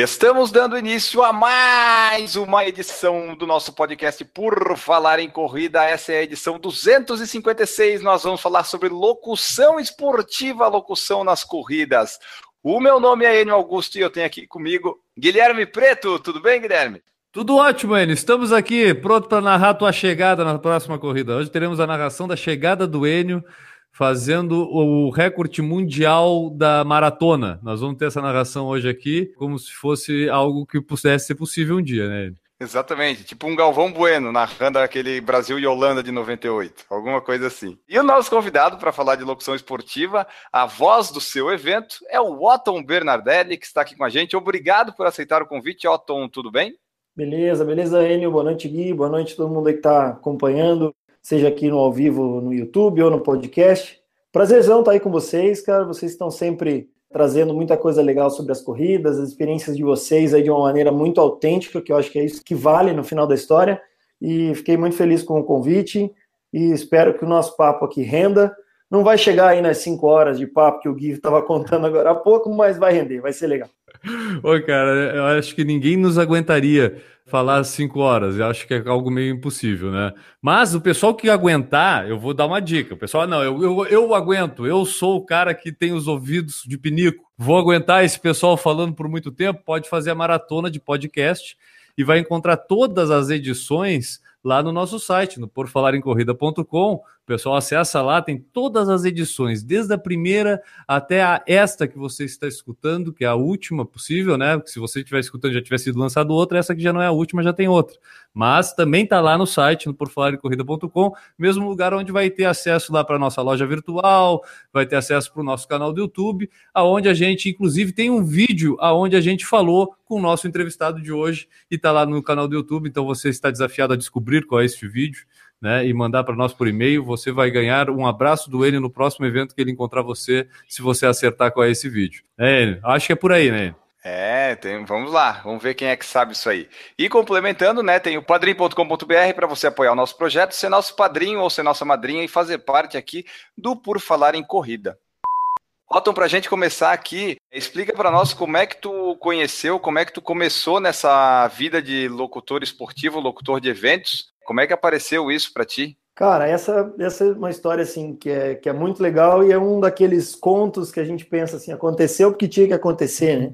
Estamos dando início a mais uma edição do nosso podcast Por Falar em Corrida. Essa é a edição 256. Nós vamos falar sobre locução esportiva, locução nas corridas. O meu nome é Enio Augusto e eu tenho aqui comigo Guilherme Preto. Tudo bem, Guilherme? Tudo ótimo, Enio. Estamos aqui pronto para narrar a tua chegada na próxima corrida. Hoje teremos a narração da chegada do Enio fazendo o recorde mundial da maratona. Nós vamos ter essa narração hoje aqui, como se fosse algo que pudesse ser possível um dia, né? Exatamente, tipo um Galvão Bueno narrando aquele Brasil e Holanda de 98, alguma coisa assim. E o nosso convidado para falar de locução esportiva, a voz do seu evento, é o Otton Bernardelli, que está aqui com a gente. Obrigado por aceitar o convite, Otton, tudo bem? Beleza, beleza, Enio. Boa noite, Gui. Boa noite a todo mundo aí que está acompanhando seja aqui no ao vivo no YouTube ou no podcast. Prazerzão estar aí com vocês, cara. Vocês estão sempre trazendo muita coisa legal sobre as corridas, as experiências de vocês aí de uma maneira muito autêntica, que eu acho que é isso que vale no final da história. E fiquei muito feliz com o convite e espero que o nosso papo aqui renda. Não vai chegar aí nas 5 horas de papo que o Gui estava contando agora há pouco, mas vai render, vai ser legal. Oi, cara, eu acho que ninguém nos aguentaria falar cinco horas. Eu acho que é algo meio impossível, né? Mas o pessoal que aguentar, eu vou dar uma dica. O pessoal, não, eu, eu, eu aguento. Eu sou o cara que tem os ouvidos de pinico. Vou aguentar esse pessoal falando por muito tempo. Pode fazer a maratona de podcast e vai encontrar todas as edições lá no nosso site, no porfalaremcorrida.com. O pessoal acessa lá, tem todas as edições, desde a primeira até a esta que você está escutando, que é a última possível, né? Se você estiver escutando já tivesse sido lançado outra, essa que já não é a última, já tem outra. Mas também está lá no site, no porfalaremcorrida.com, mesmo lugar onde vai ter acesso lá para a nossa loja virtual, vai ter acesso para o nosso canal do YouTube, aonde a gente, inclusive, tem um vídeo aonde a gente falou com o nosso entrevistado de hoje e está lá no canal do YouTube, então você está desafiado a descobrir qual é este vídeo né, e mandar para nós por e-mail, você vai ganhar um abraço do Enio no próximo evento que ele encontrar você, se você acertar qual é esse vídeo. É, Enio, acho que é por aí, né? É, tem, vamos lá, vamos ver quem é que sabe isso aí. E complementando, né, tem o padrim.com.br para você apoiar o nosso projeto, ser nosso padrinho ou ser nossa madrinha e fazer parte aqui do Por Falar em Corrida. Otton, para a gente começar aqui, explica para nós como é que tu conheceu, como é que tu começou nessa vida de locutor esportivo, locutor de eventos, como é que apareceu isso para ti? Cara, essa, essa é uma história assim que é, que é muito legal e é um daqueles contos que a gente pensa assim, aconteceu porque tinha que acontecer, né?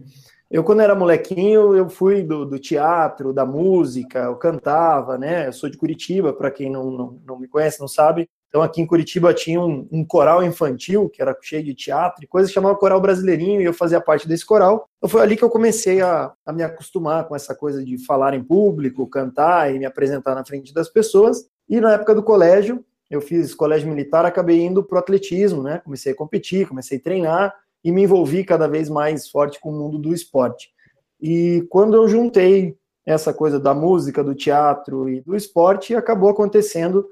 Eu, quando era molequinho, eu fui do, do teatro, da música, eu cantava, né? Eu sou de Curitiba, para quem não, não, não me conhece, não sabe. Então, aqui em Curitiba tinha um, um, coral infantil, que era cheio de teatro e coisa, chamava Coral Brasileirinho, e eu fazia parte desse coral. Então, foi ali que eu comecei a, a, me acostumar com essa coisa de falar em público, cantar e me apresentar na frente das pessoas. E na época do colégio, eu fiz colégio militar, acabei indo para o atletismo, né? Comecei a competir, comecei a treinar e me envolvi cada vez mais forte com o mundo do esporte. E quando eu juntei essa coisa da música, do teatro e do esporte, acabou acontecendo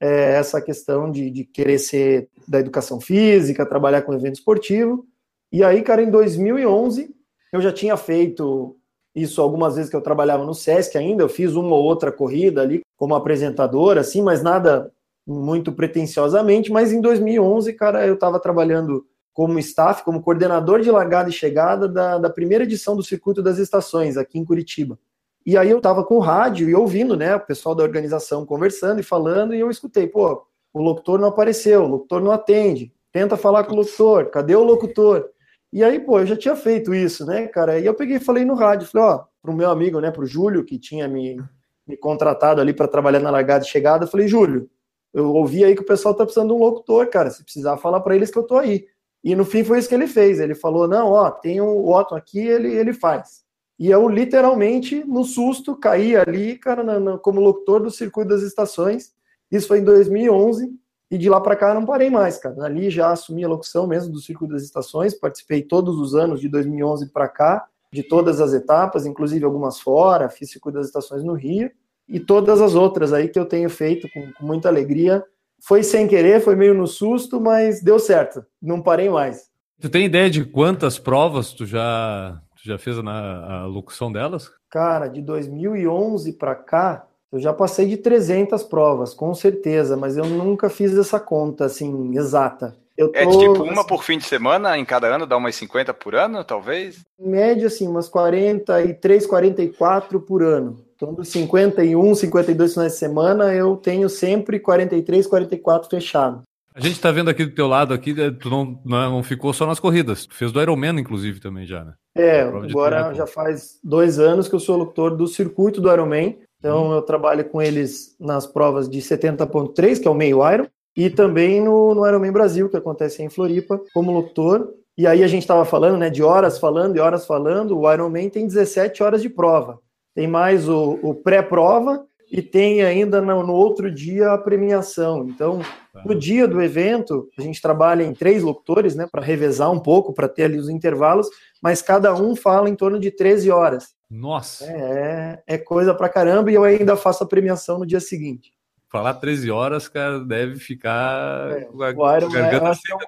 é, essa questão de, de querer ser da educação física, trabalhar com evento esportivo. E aí, cara, em 2011, eu já tinha feito isso algumas vezes que eu trabalhava no SESC ainda, eu fiz uma ou outra corrida ali como apresentadora, assim, mas nada muito pretensiosamente, mas em 2011, cara, eu estava trabalhando como staff, como coordenador de largada e chegada da, da primeira edição do Circuito das Estações, aqui em Curitiba. E aí eu estava com o rádio e ouvindo, né, o pessoal da organização conversando e falando, e eu escutei, pô, o locutor não apareceu, o locutor não atende, tenta falar com o locutor, cadê o locutor? E aí, pô, eu já tinha feito isso, né, cara? E eu peguei e falei no rádio, falei, ó, pro meu amigo, né, pro Júlio, que tinha me, me contratado ali para trabalhar na largada e chegada, falei, Júlio, eu ouvi aí que o pessoal tá precisando de um locutor, cara, se precisar falar para eles que eu tô aí. E no fim foi isso que ele fez, ele falou, não, ó, tem o Otton aqui, ele, ele faz. E eu literalmente, no susto, caí ali, cara, na, na, como locutor do Circuito das Estações. Isso foi em 2011 e de lá para cá não parei mais, cara. Ali já assumi a locução mesmo do Circuito das Estações, participei todos os anos de 2011 para cá, de todas as etapas, inclusive algumas fora, fiz Circuito das Estações no Rio e todas as outras aí que eu tenho feito com, com muita alegria foi sem querer, foi meio no susto, mas deu certo. Não parei mais. Tu tem ideia de quantas provas tu já, tu já fez na a locução delas? Cara, de 2011 para cá, eu já passei de 300 provas, com certeza, mas eu nunca fiz essa conta assim exata. Tô, é tipo uma por fim de semana em cada ano, dá umas 50 por ano, talvez? Em média, assim, umas 43, 44 por ano. Então, dos 51, 52 finais de semana, eu tenho sempre 43, 44 fechado. A gente está vendo aqui do teu lado aqui, né, tu não, não ficou só nas corridas, tu fez do Ironman, inclusive, também já, né? É, agora já faz dois anos que eu sou locutor do circuito do Ironman, então hum. eu trabalho com eles nas provas de 70.3, que é o meio Iron, e também no, no Ironman Brasil, que acontece em Floripa, como locutor. E aí a gente estava falando, né, de horas falando e horas falando, o Ironman tem 17 horas de prova. Tem mais o, o pré-prova e tem ainda no, no, outro dia a premiação. Então, tá. no dia do evento, a gente trabalha em três locutores, né, para revezar um pouco, para ter ali os intervalos, mas cada um fala em torno de 13 horas. Nossa! É, é coisa para caramba e eu ainda faço a premiação no dia seguinte falar 13 horas, cara, deve ficar. É, o Iron é,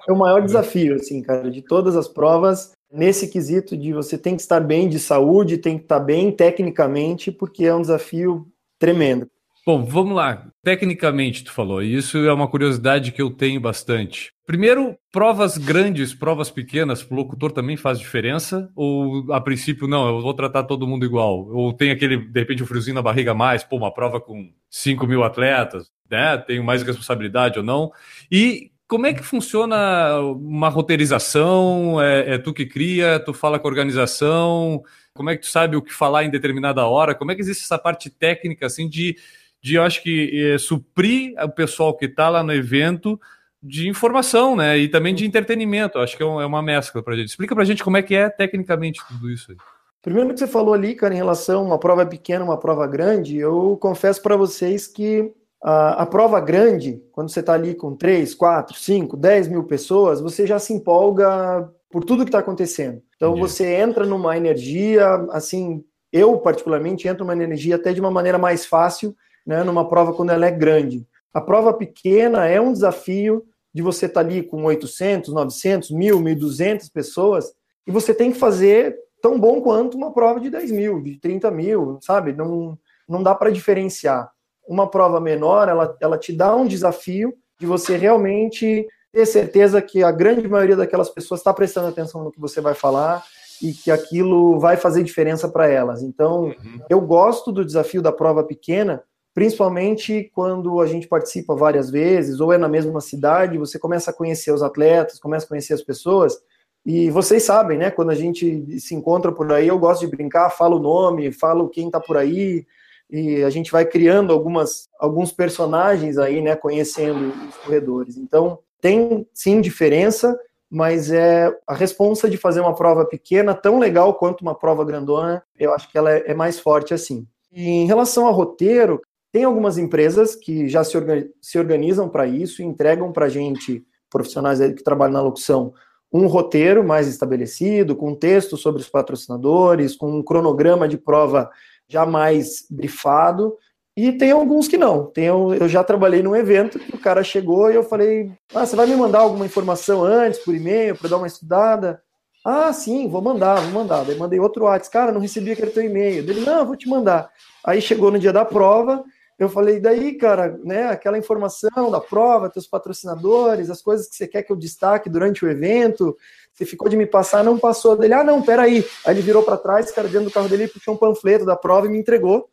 é o maior desafio, assim, cara, de todas as provas, nesse quesito de você tem que estar bem de saúde, tem que estar bem tecnicamente, porque é um desafio tremendo. Bom, vamos lá. Tecnicamente, tu falou, e isso é uma curiosidade que eu tenho bastante. Primeiro, provas grandes, provas pequenas, para o locutor também faz diferença? Ou a princípio, não, eu vou tratar todo mundo igual? Ou tem aquele, de repente, um friozinho na barriga a mais, pô, uma prova com 5 mil atletas, né? Tenho mais responsabilidade ou não? E como é que funciona uma roteirização? É, é, tu que cria, tu fala com a organização? Como é que tu sabe o que falar em determinada hora? Como é que existe essa parte técnica, assim, de, de eu acho que é, suprir o pessoal que está lá no evento de informação, né? E também de entretenimento. Acho que é, é uma mescla para gente. Explica para gente como é que é tecnicamente tudo isso aí. Primeiro que você falou ali, cara, em relação a uma prova pequena, uma prova grande, eu confesso para vocês que a, a, prova grande, quando você está ali com 3, 4, 5, 10 mil pessoas, você já se empolga por tudo que está acontecendo. Então Entendi. você entra numa energia, assim, eu particularmente entro numa energia até de uma maneira mais fácil, né, numa prova quando ela é grande. A prova pequena é um desafio, de você estar tá ali com 800, 900, 1.000, 1.200 pessoas, e você tem que fazer tão bom quanto uma prova de 10 mil, de 30 mil, sabe? Não, não dá para diferenciar. Uma prova menor, ela, ela te dá um desafio de você realmente ter certeza que a grande maioria daquelas pessoas está prestando atenção no que você vai falar e que aquilo vai fazer diferença para elas. Então, uhum. eu gosto do desafio da prova pequena, principalmente quando a gente participa várias vezes, ou é na mesma cidade, você começa a conhecer os atletas, começa a conhecer as pessoas, e vocês sabem, né, quando a gente se encontra por aí, eu gosto de brincar, falo o nome, falo quem tá por aí, e a gente vai criando algumas, alguns personagens aí, né, conhecendo os corredores. Então, tem sim diferença, mas é a responsa de fazer uma prova pequena, tão legal quanto uma prova grandona, eu acho que ela é, é mais forte assim. E em relação ao roteiro, tem algumas empresas que já se, se organizam para isso e entregam para a gente, profissionais que trabalham na locução, um roteiro mais estabelecido, com texto sobre os patrocinadores, com um cronograma de prova já mais brifado. E tem alguns que não. Tem, eu já trabalhei num evento que o cara chegou e eu falei: Ah, você vai me mandar alguma informação antes, por e-mail, para dar uma estudada? Ah, sim, vou mandar, vou mandar. Daí mandei outro WhatsApp, cara, não recebi aquele teu e-mail. Ele, não, vou te mandar. Aí chegou no dia da prova, eu falei, daí, cara, né, aquela informação da prova, teus patrocinadores, as coisas que você quer que eu destaque durante o evento, você ficou de me passar, não passou dele. Ah, não, peraí. Aí ele virou para trás, cara, dentro do carro dele, puxou um panfleto da prova e me entregou.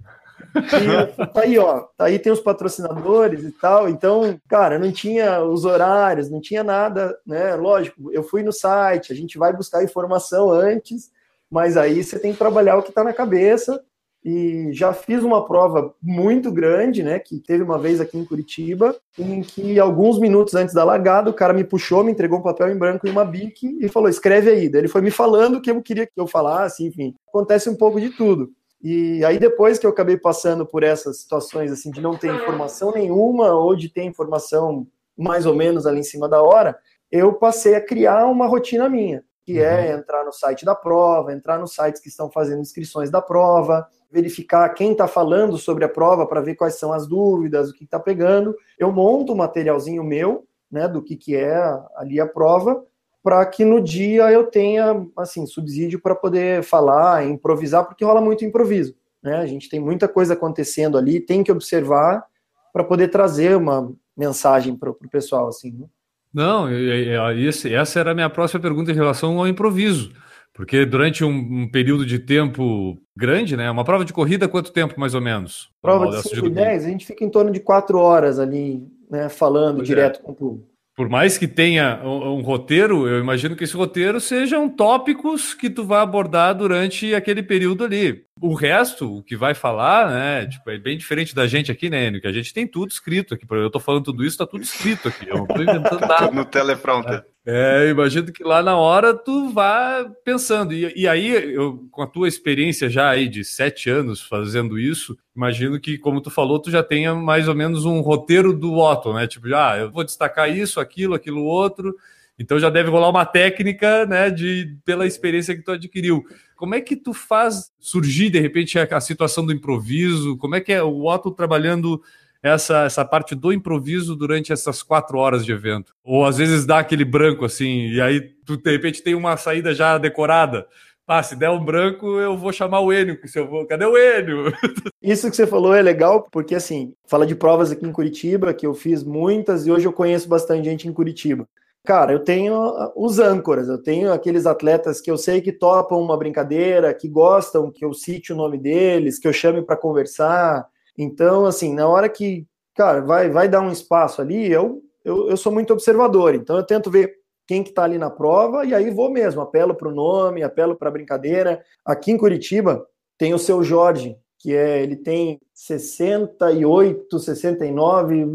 Aí, ó, aí tem os patrocinadores e tal. Então, cara, não tinha os horários, não tinha nada, né? Lógico, eu fui no site, a gente vai buscar informação antes, mas aí você tem que trabalhar o que tá na cabeça e já fiz uma prova muito grande, né, que teve uma vez aqui em Curitiba, em que alguns minutos antes da largada, o cara me puxou, me entregou um papel em branco e uma bique e falou: "Escreve aí". Daí ele foi me falando o que eu queria que eu falasse, enfim. Acontece um pouco de tudo. E aí depois que eu acabei passando por essas situações assim de não ter informação nenhuma ou de ter informação mais ou menos ali em cima da hora, eu passei a criar uma rotina minha. que é entrar no site da prova, entrar nos sites que estão fazendo inscrições da prova, verificar quem está falando sobre a prova para ver quais são as dúvidas, o que está pegando. Eu monto um materialzinho meu, né, do que, que é ali a prova, para que no dia eu tenha assim subsídio para poder falar, improvisar, porque rola muito improviso. Né? A gente tem muita coisa acontecendo ali, tem que observar para poder trazer uma mensagem para o pessoal. Assim, né? Não, essa era a minha próxima pergunta em relação ao improviso. Porque durante um, um, período de tempo grande, né? Uma prova de corrida, quanto tempo mais ou menos? Prova de 5 e 10, a gente fica em torno de 4 horas ali, né? Falando pois direto é. com o público por mais que tenha um, um, roteiro, eu imagino que esse roteiro sejam tópicos que tu vai abordar durante aquele período ali. O resto, o que vai falar, né, tipo, é bem diferente da gente aqui, né, Enio, que a gente tem tudo escrito aqui. Eu tô falando tudo isso, tá tudo escrito aqui. Eu não tô inventando nada. no teleprompter. É, imagino que lá na hora tu vá pensando. E, e aí, eu, com a tua experiência já aí de sete anos fazendo isso, imagino que, como tu falou, tu já tenha mais ou menos um roteiro do Otto, né? Tipo, ah, eu vou destacar isso, aquilo, aquilo outro. Então já deve rolar uma técnica, né, de pela experiência que tu adquiriu. Como é que tu faz surgir de repente a, a situação do improviso? Como é que é o Otto trabalhando essa, essa parte do improviso durante essas quatro horas de evento? Ou às vezes dá aquele branco assim, e aí tu de repente tem uma saída já decorada. Ah, se der um branco, eu vou chamar o Enio. Se eu vou... Cadê o Enio? Isso que você falou é legal, porque assim, fala de provas aqui em Curitiba, que eu fiz muitas e hoje eu conheço bastante gente em Curitiba. Cara, eu tenho os âncoras, eu tenho aqueles atletas que eu sei que topam uma brincadeira, que gostam que eu cite o nome deles, que eu chame para conversar, então, assim, na hora que, cara, vai, vai dar um espaço ali, eu, eu, eu sou muito observador, então eu tento ver quem que tá ali na prova e aí vou mesmo, apelo para o nome, apelo para a brincadeira. Aqui em Curitiba tem o seu Jorge, que é, ele tem 68, 69.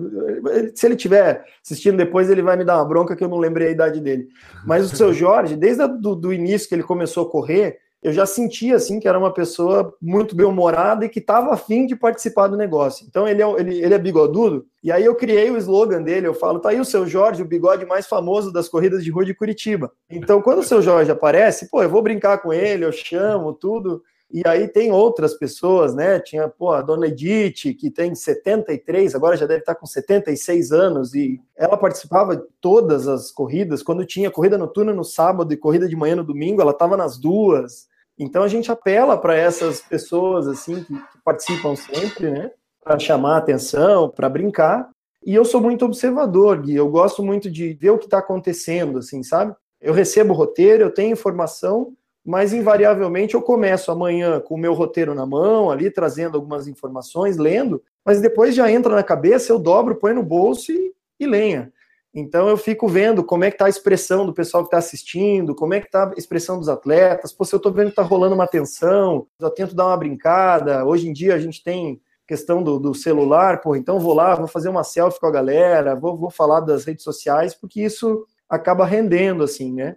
Se ele tiver assistindo depois, ele vai me dar uma bronca que eu não lembrei a idade dele. Mas o seu Jorge, desde o do, do início que ele começou a correr, eu já sentia assim que era uma pessoa muito bem-humorada e que estava afim de participar do negócio. Então ele é, ele, ele é bigodudo, e aí eu criei o slogan dele, eu falo, tá aí o seu Jorge, o bigode mais famoso das corridas de rua de Curitiba. Então quando o seu Jorge aparece, pô, eu vou brincar com ele, eu chamo, tudo. E aí tem outras pessoas, né? Tinha pô, a dona Edith, que tem 73, agora já deve estar com 76 anos, e ela participava de todas as corridas. Quando tinha corrida noturna no sábado e corrida de manhã no domingo, ela estava nas duas. Então a gente apela para essas pessoas assim que, que participam sempre, né? Para chamar atenção, para brincar. E eu sou muito observador, Gui. Eu gosto muito de ver o que está acontecendo, assim, sabe? Eu recebo o roteiro, eu tenho informação, mas invariavelmente eu começo amanhã com o meu roteiro na mão, ali trazendo algumas informações, lendo, mas depois já entra na cabeça, eu dobro, põe no bolso e, e lenha. Então eu fico vendo como é que está a expressão do pessoal que está assistindo, como é que está a expressão dos atletas. Pô, se eu estou vendo que está rolando uma tensão, eu tento dar uma brincada. Hoje em dia a gente tem questão do, do, celular, pô, então vou lá, vou fazer uma selfie com a galera, vou, vou falar das redes sociais, porque isso acaba rendendo, assim, né?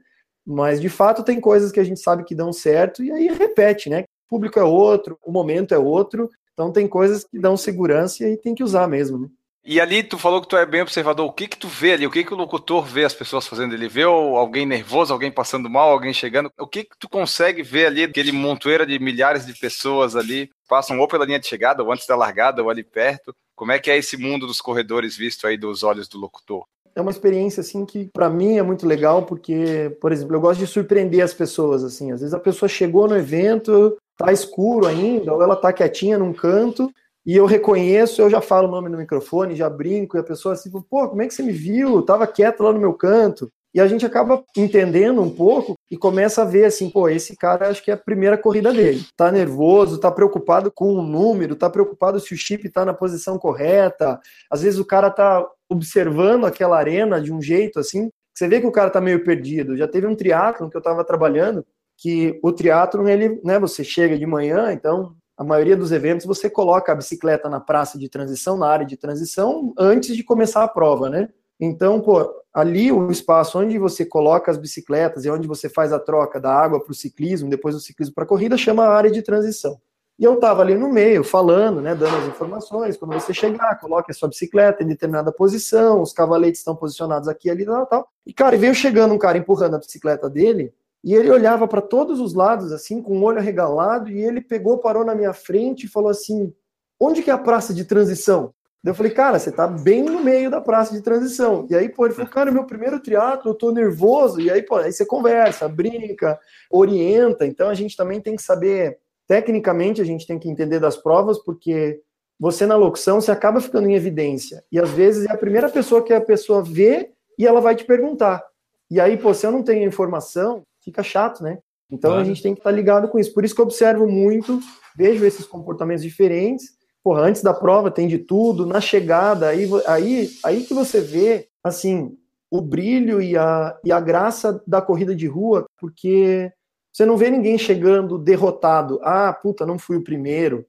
Mas de fato tem coisas que a gente sabe que dão certo e aí repete, né? O público é outro, o momento é outro, então tem coisas que dão segurança e aí tem que usar mesmo, né? E ali tu falou que tu é bem observador. O que que tu vê ali? O que que o locutor vê as pessoas fazendo? Ele vê alguém nervoso, alguém passando mal, alguém chegando? O que que tu consegue ver ali? Aquele montoeira de milhares de pessoas ali passam ou pela linha de chegada, ou antes da largada, ou ali perto. Como é que é esse mundo dos corredores visto aí dos olhos do locutor? É uma experiência assim que para mim é muito legal porque, por exemplo, eu gosto de surpreender as pessoas assim. Às vezes a pessoa chegou no evento, tá escuro ainda, ou ela tá quietinha num canto e eu reconheço, eu já falo o nome no microfone, já brinco, e a pessoa assim, pô, como é que você me viu? Tava quieto lá no meu canto. E a gente acaba entendendo um pouco e começa a ver assim, pô, esse cara acho que é a primeira corrida dele. Tá nervoso, tá preocupado com o número, tá preocupado se o chip tá na posição correta. Às vezes o cara tá observando aquela arena de um jeito assim, você vê que o cara tá meio perdido. Já teve um triatlon que eu tava trabalhando, que o triatlon ele, né, você chega de manhã, então a maioria dos eventos você coloca a bicicleta na praça de transição, na área de transição, antes de começar a prova, né? Então, pô, ali o espaço onde você coloca as bicicletas e onde você faz a troca da água para o ciclismo, depois do ciclismo para a corrida, chama a área de transição. E eu estava ali no meio, falando, né, dando as informações. Quando você chegar, coloque a sua bicicleta em determinada posição, os cavaletes estão posicionados aqui, ali, tal, tal. E, cara, veio chegando um cara empurrando a bicicleta dele, e ele olhava para todos os lados, assim, com o olho arregalado, e ele pegou, parou na minha frente e falou assim: onde que é a praça de transição? Eu falei, cara, você tá bem no meio da praça de transição. E aí, pô, ele falou, cara, meu primeiro triatlo, eu tô nervoso. E aí, pô, aí você conversa, brinca, orienta. Então a gente também tem que saber, tecnicamente, a gente tem que entender das provas, porque você na locução, você acaba ficando em evidência. E às vezes é a primeira pessoa que a pessoa vê e ela vai te perguntar. E aí, pô, se eu não tenho informação, fica chato, né? Então a gente tem que estar tá ligado com isso. Por isso que eu observo muito, vejo esses comportamentos diferentes porra, antes da prova tem de tudo, na chegada, aí, aí, aí que você vê, assim, o brilho e a, e a graça da corrida de rua, porque você não vê ninguém chegando derrotado. Ah, puta, não fui o primeiro.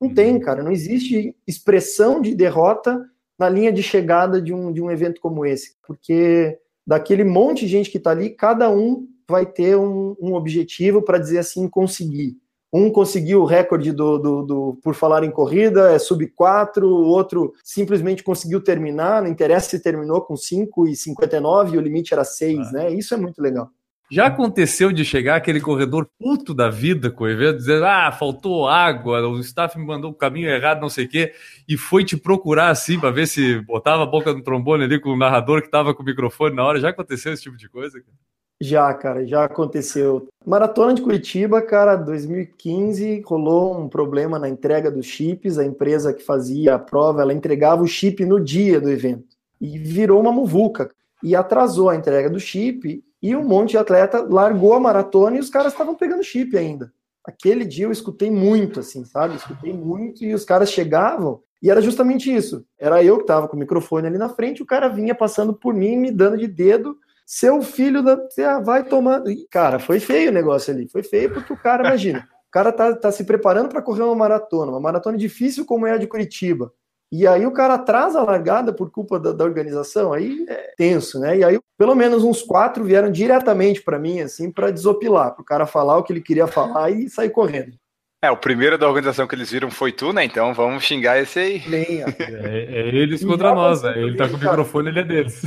Não uhum. tem, cara, não existe expressão de derrota na linha de chegada de um, de um evento como esse, porque daquele monte de gente que está ali, cada um vai ter um, um objetivo para dizer assim, conseguir. Um conseguiu o recorde do, do, do, por falar em corrida, é sub 4, o outro simplesmente conseguiu terminar, não interessa se terminou com 5 e 59 e o limite era 6, ah. né? Isso é muito legal. Já aconteceu de chegar aquele corredor puto da vida com o evento, dizer, ah, faltou água, o staff me mandou o caminho errado, não sei o quê, e foi te procurar assim para ver se botava a boca no trombone ali com o narrador que estava com o microfone na hora. Já aconteceu esse tipo de coisa? Cara? Já, cara, já aconteceu. Maratona de Curitiba, cara, 2015, rolou um problema na entrega dos chips. A empresa que fazia a prova, ela entregava o chip no dia do evento. E virou uma muvuca. E atrasou a entrega do chip. E um monte de atleta largou a maratona e os caras estavam pegando chip ainda. Aquele dia eu escutei muito, assim, sabe? Escutei muito e os caras chegavam. E era justamente isso. Era eu que estava com o microfone ali na frente, o cara vinha passando por mim, me dando de dedo seu filho da. vai tomar. Cara, foi feio o negócio ali. Foi feio porque o cara, imagina, o cara tá, tá se preparando para correr uma maratona, uma maratona difícil como é a de Curitiba. E aí o cara atrasa a largada por culpa da, da organização, aí é tenso, né? E aí pelo menos uns quatro vieram diretamente para mim, assim, para desopilar, para o cara falar o que ele queria falar e sair correndo. É, o primeiro da organização que eles viram foi tu, né? Então vamos xingar esse aí. É, é eles contra nós, né? Ele tá com o microfone, ele é deles.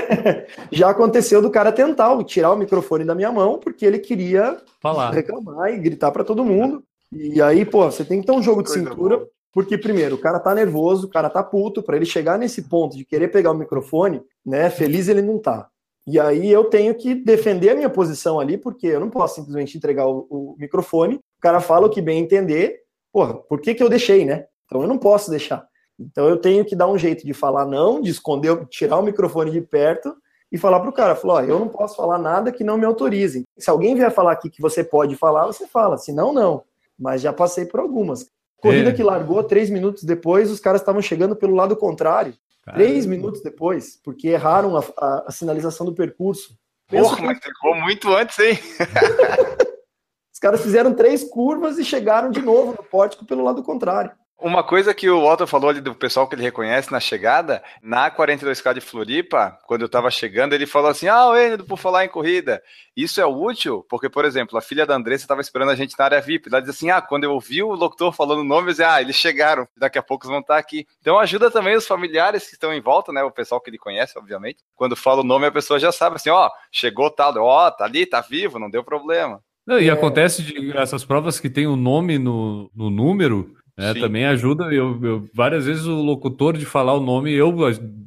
Já aconteceu do cara tentar tirar o microfone da minha mão, porque ele queria Falar. reclamar e gritar para todo mundo. E aí, pô, você tem que ter um jogo de cintura, boa. porque primeiro, o cara tá nervoso, o cara tá puto, para ele chegar nesse ponto de querer pegar o microfone, né? Feliz ele não tá. E aí eu tenho que defender a minha posição ali, porque eu não posso simplesmente entregar o, o microfone, o cara fala o que bem entender, porra, por que, que eu deixei, né? Então eu não posso deixar. Então eu tenho que dar um jeito de falar não, de esconder, tirar o microfone de perto e falar pro cara, falar, ó, eu não posso falar nada que não me autorize. Se alguém vier falar aqui que você pode falar, você fala, se não, não. Mas já passei por algumas. Corrida é. que largou, três minutos depois, os caras estavam chegando pelo lado contrário. Caramba. Três minutos depois, porque erraram a, a, a sinalização do percurso. Porra, que... mas ficou muito antes, hein? Os caras fizeram três curvas e chegaram de novo no pórtico pelo lado contrário. Uma coisa que o Walter falou ali do pessoal que ele reconhece na chegada, na 42K de Floripa, quando eu tava chegando, ele falou assim: Ah, o Enido, por falar em corrida, isso é útil? Porque, por exemplo, a filha da Andressa estava esperando a gente na área VIP. Ela diz assim: Ah, quando eu ouvi o locutor falando o nome, eu disse, Ah, eles chegaram, daqui a pouco eles vão estar aqui. Então ajuda também os familiares que estão em volta, né? O pessoal que ele conhece, obviamente. Quando fala o nome, a pessoa já sabe assim: Ó, oh, chegou tal, ó, oh, tá ali, tá vivo, não deu problema. Não, e é... acontece de essas provas que tem o nome no, no número é, também ajuda, eu, eu, várias vezes o locutor de falar o nome, eu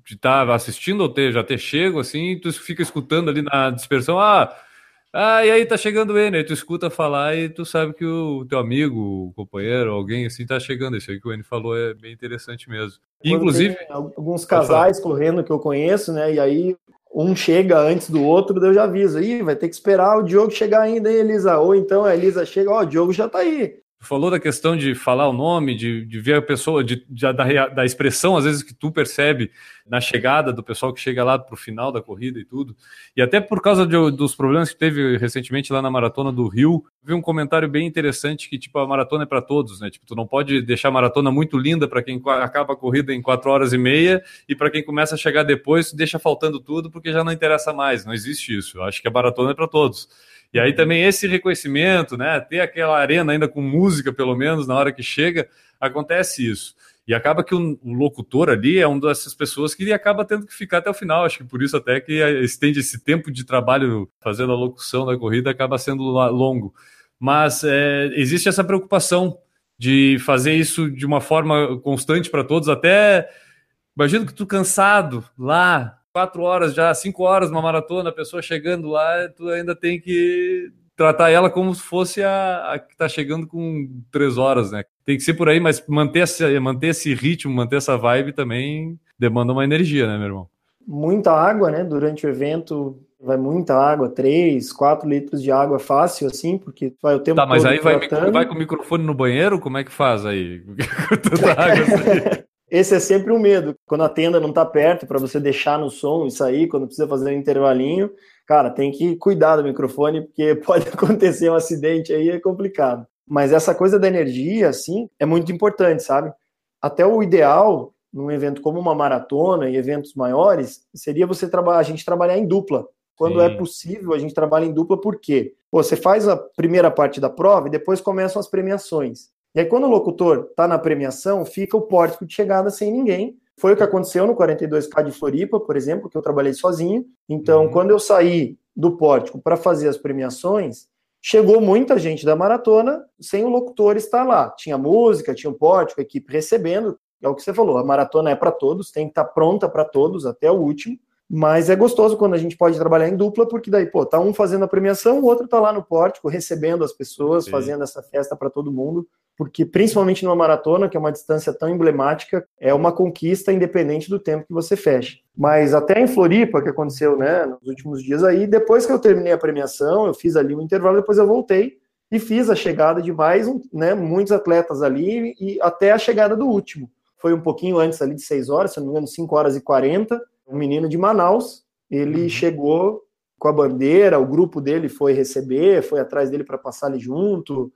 de estar tá assistindo ou ter, já ter chego assim, tu fica escutando ali na dispersão, ah, ah, e aí tá chegando ele, aí tu escuta falar e tu sabe que o teu amigo, o companheiro, alguém assim tá chegando. Isso aí que o N falou é bem interessante mesmo. Inclusive. alguns casais correndo que eu conheço, né? E aí um chega antes do outro, eu já aviso. Ih, vai ter que esperar o Diogo chegar ainda, hein, Elisa? Ou então a Elisa chega, ó, oh, o Diogo já tá aí falou da questão de falar o nome, de, de ver a pessoa, de, de da, da, expressão, às vezes, que tu percebe na chegada do pessoal que chega lá para o final da corrida e tudo. E até por causa de, dos problemas que teve recentemente lá na maratona do Rio, vi um comentário bem interessante que, tipo, a maratona é para todos, né? Tipo, tu não pode deixar a maratona muito linda para quem acaba a corrida em quatro horas e meia e para quem começa a chegar depois, deixa faltando tudo porque já não interessa mais. Não existe isso. Eu acho que a maratona é para todos. E aí também esse reconhecimento, né? Ter aquela arena ainda com música, pelo menos, na hora que chega, acontece isso. E acaba que o, locutor ali é uma dessas pessoas que acaba tendo que ficar até o final. Acho que por isso até que estende esse tempo de trabalho fazendo a locução da corrida acaba sendo longo. Mas é, existe essa preocupação de fazer isso de uma forma constante para todos, até imagino que tu cansado lá, quatro horas já, cinco horas uma maratona, a pessoa chegando lá, tu ainda tem que tratar ela como se fosse a, a que está chegando com três horas, né? Tem que ser por aí, mas manter, esse, manter esse ritmo, manter essa vibe também demanda uma energia, né, meu irmão? Muita água, né? Durante o evento vai muita água, 3, 4 litros de água fácil, assim, porque vai o tempo Tá, mas aí vai, vai, com o microfone no banheiro? Como é que faz aí? Tanta água assim. Esse é sempre um medo. Quando a tenda não está perto, para você deixar no som e sair, quando precisa fazer um intervalinho, cara, tem que cuidar do microfone, porque pode acontecer um acidente aí, é complicado. Mas essa coisa da energia, assim, é muito importante, sabe? Até o ideal, num evento como uma maratona e eventos maiores, seria você trabalhar, a gente trabalhar em dupla. Quando é Sim. é possível, a gente trabalha em dupla, por quê? Pô, você faz a primeira parte da prova e depois começam as premiações. E aí, quando o locutor está na premiação, fica o pórtico de chegada sem ninguém. Foi o que aconteceu no 42K de Floripa, por exemplo, que eu trabalhei sozinho. Então, uhum. quando eu saí do pórtico para fazer as premiações, chegou muita gente da maratona sem o locutor estar lá. Tinha música, tinha o pórtico, a equipe recebendo. É o que você falou, a maratona é para todos, tem que estar tá pronta para todos até o último. Mas é gostoso quando a gente pode trabalhar em dupla, porque daí, pô, tá um fazendo a premiação, o outro tá lá no pórtico, recebendo as pessoas, Sim. fazendo essa festa para todo mundo porque principalmente numa maratona, que é uma distância tão emblemática, é uma conquista independente do tempo que você fecha. Mas até em Floripa, que aconteceu né, nos últimos dias aí, depois que eu terminei a premiação, eu fiz ali um intervalo, depois eu voltei e fiz a chegada de mais né, muitos atletas ali e até a chegada do último. Foi um pouquinho antes ali de 6 horas, se não me engano, 5 horas e 40, um menino de Manaus, ele uhum. chegou com a bandeira, o grupo dele foi receber, foi atrás dele para passar ali junto,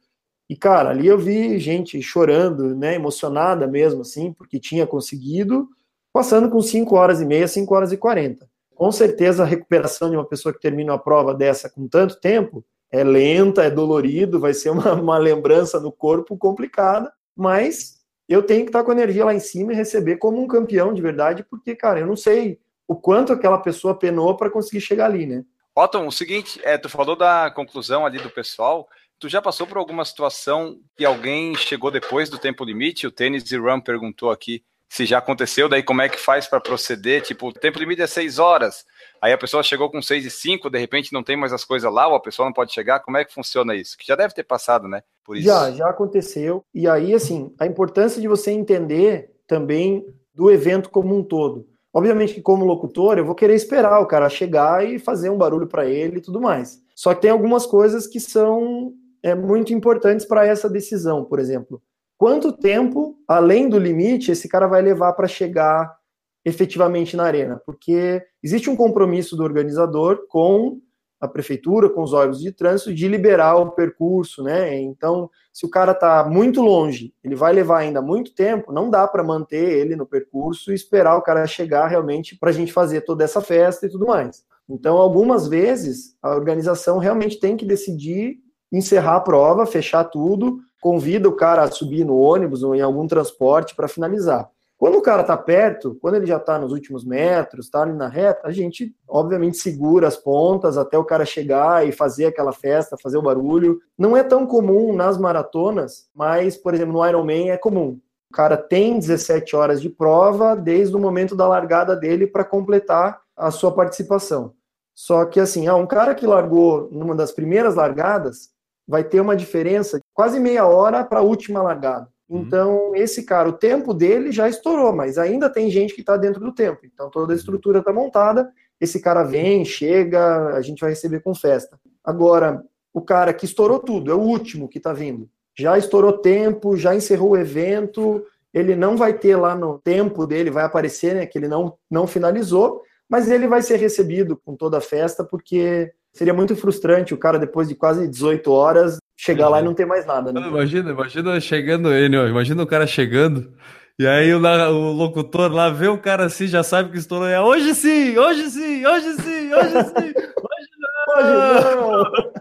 e, cara, ali eu vi gente chorando, né, emocionada mesmo, assim, porque tinha conseguido, passando com 5 horas e meia, 5 horas e 40. Com certeza a recuperação de uma pessoa que termina uma prova dessa com tanto tempo é lenta, é dolorido, vai ser uma, uma lembrança no corpo complicada, mas eu tenho que estar com a energia lá em cima e receber como um campeão de verdade, porque, cara, eu não sei o quanto aquela pessoa penou para conseguir chegar ali, né? Otton, o seguinte, é, tu falou da conclusão ali do pessoal, Tu já passou por alguma situação que alguém chegou depois do tempo limite? O Tênis e Run perguntou aqui se já aconteceu, daí como é que faz para proceder? Tipo, o tempo limite é 6 horas, aí a pessoa chegou com 6 e 5, de repente não tem mais as coisas lá, ou a pessoa não pode chegar, como é que funciona isso? Que já deve ter passado, né? Por isso. Já, já aconteceu. E aí, assim, a importância de você entender também do evento como um todo. Obviamente que como locutor, eu vou querer esperar o cara chegar e fazer um barulho para ele e tudo mais. Só que tem algumas coisas que são é, muito importantes para essa decisão, por exemplo. Quanto tempo, além do limite, esse cara vai levar para chegar efetivamente na arena? Porque existe um compromisso do organizador com a prefeitura, com os órgãos de trânsito, de liberar o percurso, né? Então, se o cara está muito longe, ele vai levar ainda muito tempo, não dá para manter ele no percurso e esperar o cara chegar realmente para a gente fazer toda essa festa e tudo mais. Então, algumas vezes, a organização realmente tem que decidir encerrar a prova, fechar tudo, convida o cara a subir no ônibus ou em algum transporte para finalizar. Quando o cara está perto, quando ele já está nos últimos metros, está ali na reta, a gente obviamente segura as pontas até o cara chegar e fazer aquela festa, fazer o barulho. Não é tão comum nas maratonas, mas, por exemplo, no Ironman é comum. O cara tem 17 horas de prova desde o momento da largada dele para completar a sua participação. Só que assim, ah, um cara que largou numa das primeiras largadas, vai ter uma diferença quase meia hora para a última largada. Uhum. Então, esse cara, o tempo dele já estourou, mas ainda tem gente que está dentro do tempo. Então, toda a uhum. estrutura está montada, esse cara vem, chega, a gente vai receber com festa. Agora, o cara que estourou tudo, é o último que está vindo. Já estourou tempo, já encerrou o evento, ele não vai ter lá no tempo dele, vai aparecer né, que ele não, não finalizou, mas ele vai ser recebido com toda a festa, porque seria muito frustrante o cara, depois de quase 18 horas, chegar lá e não ter mais nada. Né? Imagina, imagina chegando ele, imagina o cara chegando. E aí o, o, locutor lá vê o cara assim, já sabe que estourou. É hoje sim, hoje sim, hoje sim, hoje sim, hoje não. Hoje não.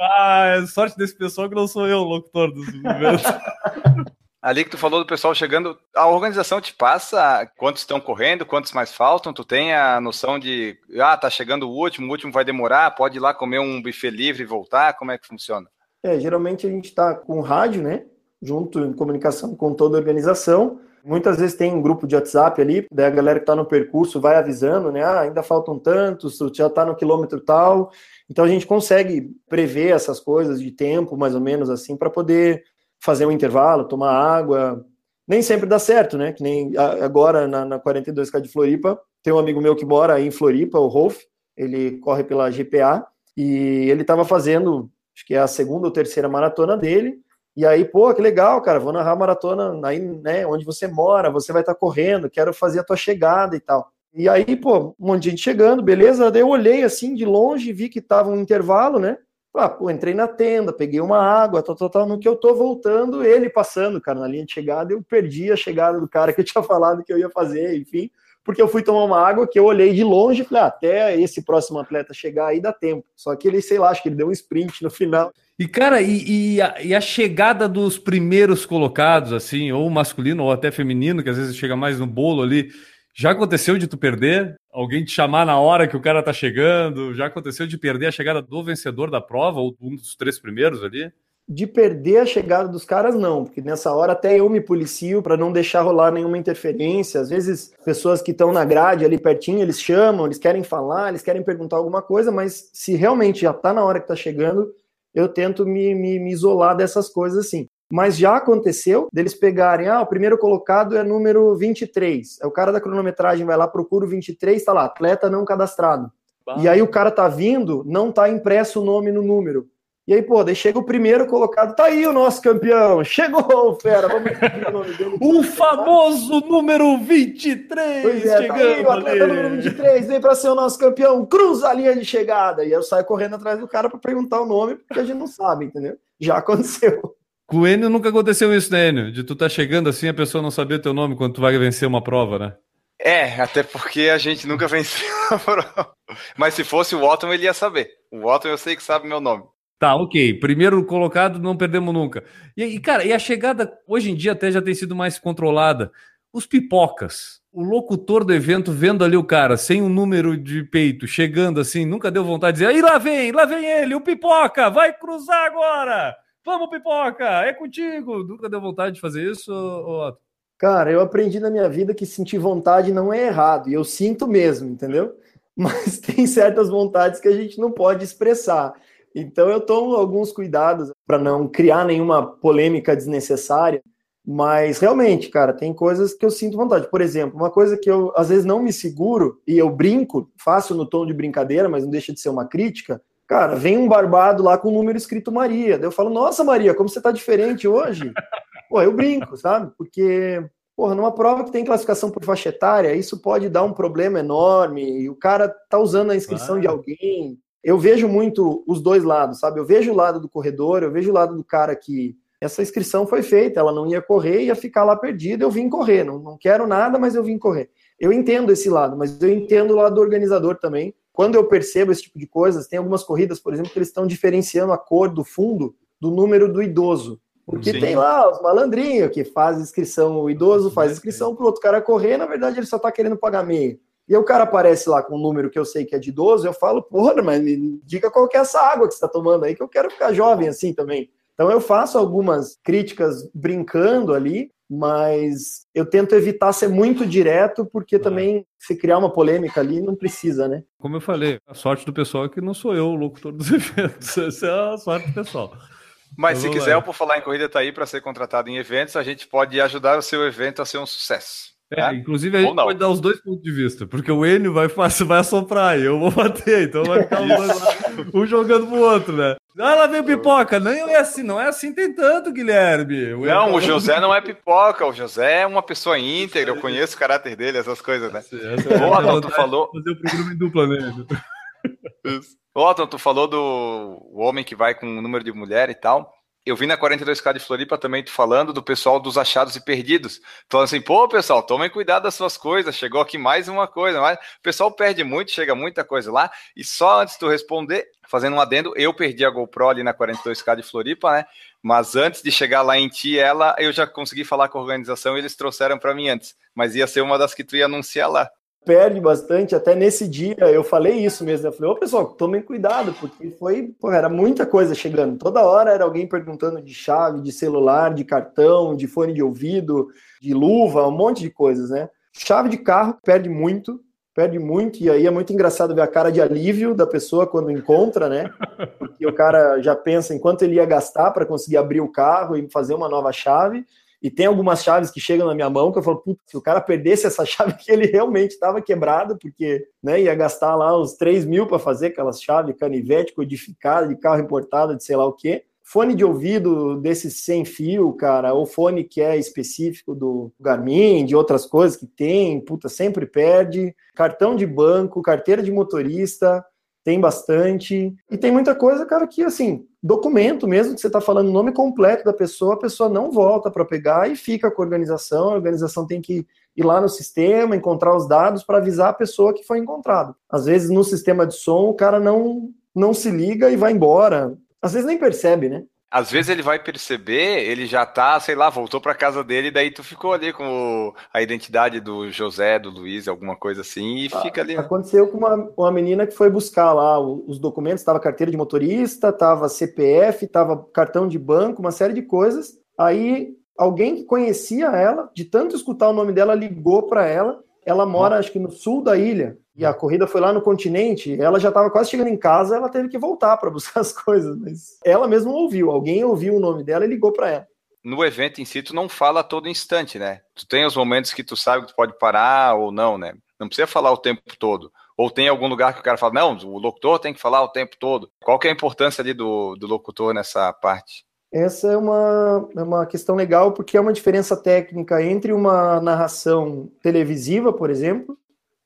ah, é sorte desse pessoal que não sou eu o locutor dos. Ali que tu falou do pessoal chegando, a organização te passa quantos estão correndo, quantos mais faltam? Tu tem a noção de, ah, tá chegando o último, o último vai demorar, pode ir lá comer um buffet livre e voltar? Como é que funciona? É, geralmente a gente está com rádio, né? Junto em comunicação com toda a organização. Muitas vezes tem um grupo de WhatsApp ali, daí a galera que está no percurso vai avisando, né? Ah, ainda faltam tantos, tu já está no quilômetro tal. Então a gente consegue prever essas coisas de tempo, mais ou menos assim, para poder fazer um intervalo, tomar água. Nem sempre dá certo, né? Que nem agora na, na 42K de Floripa, tem um amigo meu que mora em Floripa, o Rolf, ele corre pela GPA, e ele estava fazendo, acho que é a segunda ou terceira maratona dele, e aí, pô, que legal, cara, vou narrar maratona aí, né, onde você mora, você vai estar tá correndo, quero fazer a tua chegada e tal. E aí, pô, um monte de gente chegando, beleza? Daí eu olhei assim de longe, vi que tava um intervalo, né? Ah, pô, entrei na tenda, peguei uma água, tal, tal, tal. No que eu tô voltando, ele passando, cara, na linha de chegada, eu perdi a chegada do cara que eu tinha falado que eu ia fazer, enfim, porque eu fui tomar uma água que eu olhei de longe e falei, ah, até esse próximo atleta chegar aí dá tempo. Só que ele, sei lá, acho que ele deu um sprint no final. E, cara, e, e, a, e, a, chegada dos primeiros colocados, assim, ou masculino ou até feminino, que às vezes chega mais no bolo ali, já aconteceu de tu perder? Alguém te chamar na hora que o cara tá chegando? Já aconteceu de perder a chegada do vencedor da prova, ou um dos três primeiros ali? De perder a chegada dos caras, não, porque nessa hora até eu me policio para não deixar rolar nenhuma interferência. Às vezes, pessoas que estão na grade ali pertinho, eles chamam, eles querem falar, eles querem perguntar alguma coisa, mas se realmente já tá na hora que tá chegando, eu tento me, me, me isolar dessas coisas assim. Mas já aconteceu deles pegarem, ah, o primeiro colocado é número 23. É o cara da cronometragem vai lá, procura o 23, tá lá, atleta não cadastrado. Bah. E aí o cara tá vindo, não tá impresso o nome no número. E aí, pô, daí chega o primeiro colocado, tá aí o nosso campeão, chegou, fera, vamos o nome dele. o famoso número 23, pois é, chegando tá aí, o atleta ali. número 23, vem para ser o nosso campeão, cruza a linha de chegada. E aí eu saio correndo atrás do cara para perguntar o nome, porque a gente não sabe, entendeu? Já aconteceu. Com o Enio nunca aconteceu isso, né, Enio? De tu tá chegando assim, a pessoa não saber teu nome quando tu vai vencer uma prova, né? É, até porque a gente nunca venceu a prova. Mas se fosse o Otton, ele ia saber. O Otton eu sei que sabe meu nome. Tá, ok. Primeiro colocado, não perdemos nunca. E, e, cara, e a chegada, hoje em dia até já tem sido mais controlada. Os pipocas. O locutor do evento vendo ali o cara sem um número de peito, chegando assim, nunca deu vontade de dizer: aí lá vem, lá vem ele, o pipoca, vai cruzar agora. Vamos, pipoca, é contigo. Nunca deu vontade de fazer isso, Otto? Cara, eu aprendi na minha vida que sentir vontade não é errado, e eu sinto mesmo, entendeu? Mas tem certas vontades que a gente não pode expressar. Então eu tomo alguns cuidados para não criar nenhuma polêmica desnecessária. Mas realmente, cara, tem coisas que eu sinto vontade. Por exemplo, uma coisa que eu às vezes não me seguro e eu brinco, faço no tom de brincadeira, mas não deixa de ser uma crítica, Cara, vem um barbado lá com o número escrito Maria. Daí eu falo, nossa, Maria, como você tá diferente hoje? Pô, eu brinco, sabe? Porque, porra, numa prova que tem classificação por faixa etária, isso pode dar um problema enorme. E o cara tá usando a inscrição de alguém. Eu vejo muito os dois lados, sabe? Eu vejo o lado do corredor, eu vejo o lado do cara que essa inscrição foi feita, ela não ia correr, ia ficar lá perdida, eu vim correr. Não, não quero nada, mas eu vim correr. Eu entendo esse lado, mas eu entendo o lado do organizador também quando eu percebo esse tipo de coisas, tem algumas corridas, por exemplo, que eles estão diferenciando a cor do fundo do número do idoso. Porque Sim. tem lá os malandrinhos que faz inscrição, o idoso faz inscrição para o outro cara correr, na verdade ele só está querendo pagar meio. E o cara aparece lá com um número que eu sei que é de idoso, eu falo, porra, mas me diga qual que é essa água que você está tomando aí, que eu quero ficar jovem assim também. Então eu faço algumas críticas brincando ali, mas eu tento evitar ser muito direto, porque também se criar uma polêmica ali não precisa, né? Como eu falei, a sorte do pessoal é que não sou eu o locutor dos eventos, essa é a sorte do pessoal. Mas então, se quiser, eu por falar em corrida, tá aí para ser contratado em eventos, a gente pode ajudar o seu evento a ser um sucesso. É, né? inclusive a gente pode dar os dois pontos de vista, porque o Enio vai, vai assoprar e eu vou bater, então vai ficar um jogando pro outro, né? Ah, lá vem pipoca. Não é assim, não é assim tem tanto, Guilherme. O não, o José não é pipoca. O José é uma pessoa íntegra. Eu conheço o caráter dele, essas coisas, né? Ô, Otton, tu falou. Fazer o programa em dupla nele. Ô, Otton, tu falou do homem que vai com o número de mulher e tal. Eu vi na 42K de Floripa também falando do pessoal dos achados e perdidos. Falando assim, pô, pessoal, tomem cuidado das suas coisas. Chegou aqui mais uma coisa. Mas o pessoal perde muito, chega muita coisa lá. E só antes de tu responder, fazendo um adendo, eu perdi a GoPro ali na 42K de Floripa, né? Mas antes de chegar lá em ti, ela, eu já consegui falar com a organização e eles trouxeram para mim antes. Mas ia ser uma das que tu ia anunciar lá perde bastante. Até nesse dia eu falei isso mesmo. Eu falei, ô pessoal, tomem cuidado, porque foi, pô, era muita coisa chegando. Toda hora era alguém perguntando de chave, de celular, de cartão, de fone de ouvido, de luva, um monte de coisas, né? Chave de carro perde muito, perde muito, e aí é muito engraçado ver a cara de alívio da pessoa quando encontra, né? Porque o cara já pensa em quanto ele ia gastar para conseguir abrir o carro e fazer uma nova chave. E tem algumas chaves que chegam na minha mão que eu falo, putz, se o cara perdesse essa chave que ele realmente estava quebrado, porque né, ia gastar lá uns 3 mil para fazer aquelas chaves canivete codificada de carro importado, de sei lá o quê. Fone de ouvido desses sem fio, cara, ou fone que é específico do Garmin, de outras coisas que tem, puta, sempre perde. Cartão de banco, carteira de motorista, tem bastante. E tem muita coisa, cara, que assim, documento mesmo, que você está falando o nome completo da pessoa, a pessoa não volta para pegar e fica com a organização. A organização tem que ir lá no sistema, encontrar os dados para avisar a pessoa que foi encontrado. Às vezes, no sistema de som, o cara não, não se liga e vai embora. Às vezes nem percebe, né? Às vezes ele vai perceber, ele já tá, sei lá, voltou para casa dele, daí tu ficou ali com a identidade do José, do Luiz, alguma coisa assim, e ah, fica ali. Aconteceu com uma, uma menina que foi buscar lá os documentos, estava carteira de motorista, estava CPF, estava cartão de banco, uma série de coisas. Aí alguém que conhecia ela, de tanto escutar o nome dela, ligou para ela. Ela mora, acho que no sul da ilha, e a corrida foi lá no continente, ela já estava quase chegando em casa, ela teve que voltar para buscar as coisas, mas ela mesma ouviu, alguém ouviu o nome dela e ligou para ela. No evento em si, tu não fala a todo instante, né? Tu tem os momentos que tu sabe que tu pode parar ou não, né? Não precisa falar o tempo todo. Ou tem algum lugar que o cara fala, não, o locutor tem que falar o tempo todo. Qual que é a importância ali do, do locutor nessa parte? Essa é uma, é uma questão legal, porque é uma diferença técnica entre uma narração televisiva, por exemplo,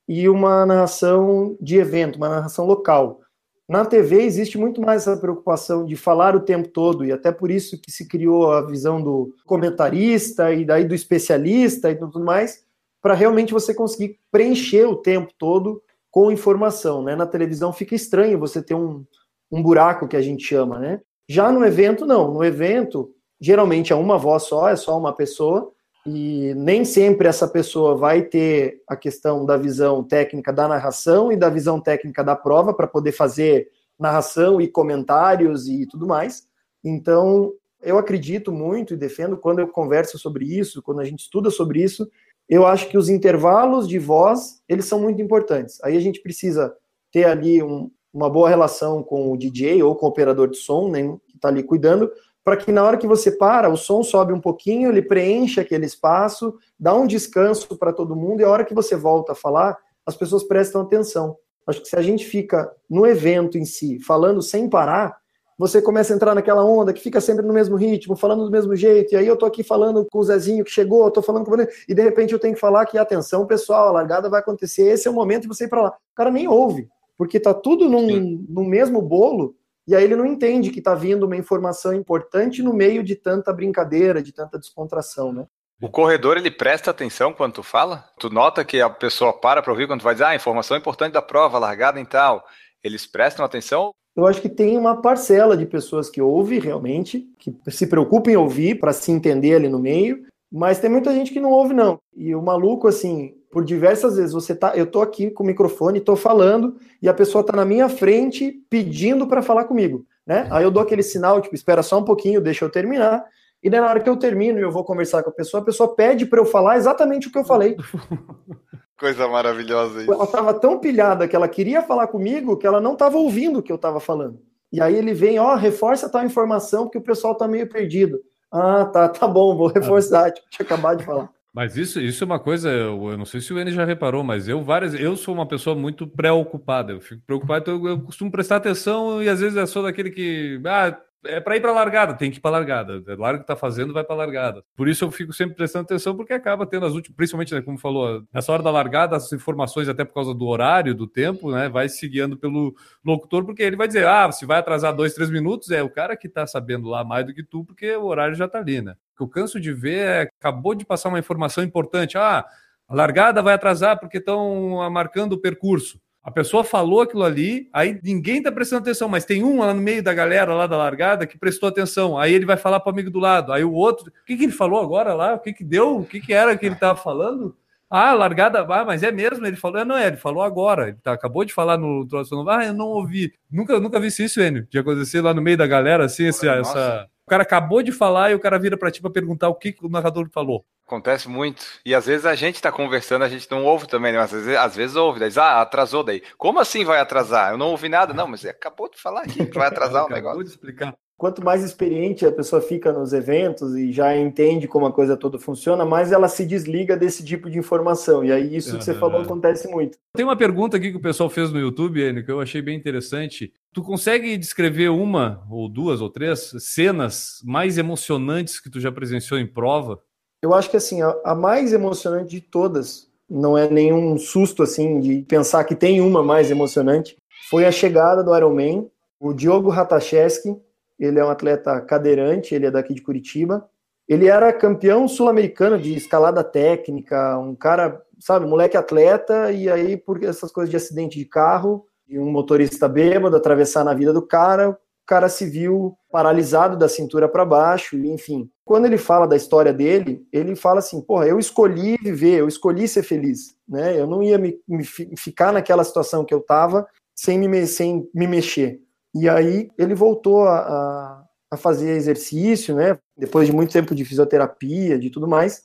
e uma narração de evento, uma narração local. Na TV existe muito mais essa preocupação de falar o tempo todo, e até por isso que se criou a visão do comentarista e daí do especialista e tudo mais, para realmente você conseguir preencher o tempo todo com informação. Né? Na televisão fica estranho você ter um, um buraco que a gente chama. Né? Já no evento, não. No evento, geralmente é uma voz só, é só uma pessoa, e nem sempre essa pessoa vai ter a questão da visão técnica da narração e da visão técnica da prova para poder fazer narração e comentários e tudo mais. Então, eu acredito muito e defendo quando eu converso sobre isso, quando a gente estuda sobre isso, eu acho que os intervalos de voz, eles são muito importantes. Aí a gente precisa ter ali um, uma boa relação com o DJ ou com o operador de som, né, que está ali cuidando, para que na hora que você para, o som sobe um pouquinho, ele preenche aquele espaço, dá um descanso para todo mundo, e a hora que você volta a falar, as pessoas prestam atenção. Acho que se a gente fica no evento em si, falando sem parar, você começa a entrar naquela onda que fica sempre no mesmo ritmo, falando do mesmo jeito, e aí eu tô aqui falando com o Zezinho que chegou, eu tô falando com ele, e de repente eu tenho que falar que, atenção, pessoal, a largada vai acontecer, esse é o momento de você ir para lá. O cara nem ouve, porque tá tudo num, no mesmo bolo, e aí ele não entende que está vindo uma informação importante no meio de tanta brincadeira, de tanta descontração, né? O corredor ele presta atenção quando tu fala? Tu nota que a pessoa para para ouvir quando tu vai dizer, ah, informação importante da prova, largada e tal. Eles prestam atenção? Eu acho que tem uma parcela de pessoas que ouve realmente, que se preocupam em ouvir para se entender ali no meio, mas tem muita gente que não ouve não. E o maluco assim, por diversas vezes você tá, eu tô aqui com o microfone, tô falando e a pessoa tá na minha frente pedindo para falar comigo, né? Aí eu dou aquele sinal, tipo, espera só um pouquinho, deixa eu terminar. E daí, na hora que eu termino e eu vou conversar com a pessoa, a pessoa pede para eu falar exatamente o que eu falei. Coisa maravilhosa isso. Ela estava tão pilhada que ela queria falar comigo que ela não estava ouvindo o que eu estava falando. E aí ele vem, ó, reforça tal informação porque o pessoal tá meio perdido. Ah, tá, tá bom, vou reforçar, tipo, tinha acabado de falar. Mas isso, isso é uma coisa, eu não sei se o N já reparou, mas eu várias, eu sou uma pessoa muito preocupada. Eu fico preocupado, então eu, eu costumo prestar atenção e às vezes é só daquele que, ah, é para ir para largada, tem que ir para largada. É largo que tá fazendo, vai para largada. Por isso eu fico sempre prestando atenção, porque acaba tendo as últimas, principalmente, né, como falou, nessa hora da largada, as informações, até por causa do horário, do tempo, né, vai se guiando pelo locutor, porque ele vai dizer, ah, se vai atrasar dois, três minutos, é o cara que tá sabendo lá mais do que tu, porque o horário já tá ali, né? O que eu canso de ver é, acabou de passar uma informação importante, ah, a largada vai atrasar porque estão marcando o percurso. A pessoa falou aquilo ali, aí ninguém está prestando atenção, mas tem um lá no meio da galera lá da largada que prestou atenção. Aí ele vai falar para o amigo do lado. Aí o outro, o que, que ele falou agora lá? O que, que deu? O que, que era que ele estava falando? Ah, largada, ah, mas é mesmo? Ele falou, é, não é, ele falou agora. Ele tá, acabou de falar no troço, ah, eu não ouvi. Nunca, nunca vi isso, Enio, de acontecer lá no meio da galera, assim, esse, essa. O cara acabou de falar e o cara vira para ti para perguntar o que, o narrador falou. Acontece muito. E às vezes a gente tá conversando, a gente não ouve também, né? Mas às vezes, às vezes ouve, daí ah, atrasou daí. Como assim vai atrasar? Eu não ouvi nada, não, mas acabou de falar aqui que vai atrasar o negócio. Acabou de explicar. Quanto mais experiente a pessoa fica nos eventos e já entende como a coisa toda funciona, mais ela se desliga desse tipo de informação. E aí isso que você falou acontece muito. Tem uma pergunta aqui que o pessoal fez no YouTube, Enio, que eu achei bem interessante. Tu consegue descrever uma, ou duas, ou três cenas mais emocionantes que tu já presenciou em prova? Eu acho que assim, a, a, mais emocionante de todas, não é nenhum susto assim de pensar que tem uma mais emocionante, foi a chegada do Ironman. O Diogo Ratacheski, ele é um atleta cadeirante, ele é daqui de Curitiba. Ele era campeão sul-americano de escalada técnica, um cara, sabe, moleque atleta, e aí, por essas coisas de acidente de carro, e um motorista bêbado atravessar na vida do cara, o cara se viu paralisado da cintura para baixo, enfim. Quando ele fala da história dele, ele fala assim: porra, eu escolhi viver, eu escolhi ser feliz, né? Eu não ia me, me ficar naquela situação que eu estava sem me, sem me mexer. E aí ele voltou a, a, a fazer exercício, né? Depois de muito tempo de fisioterapia, de tudo mais,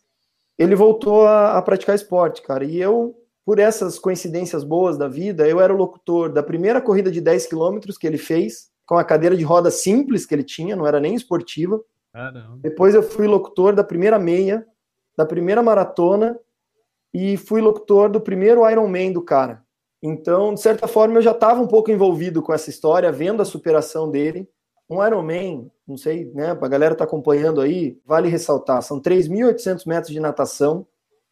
ele voltou a, a praticar esporte, cara. E eu, por essas coincidências boas da vida, eu era o locutor da primeira corrida de 10 quilômetros que ele fez, com a cadeira de roda simples que ele tinha, não era nem esportiva. Depois eu fui locutor da primeira meia, da primeira maratona e fui locutor do primeiro Ironman do cara. Então, de certa forma, eu já estava um pouco envolvido com essa história, vendo a superação dele. Um Ironman, não sei, né, a galera tá acompanhando aí, vale ressaltar, são 3.800 metros de natação,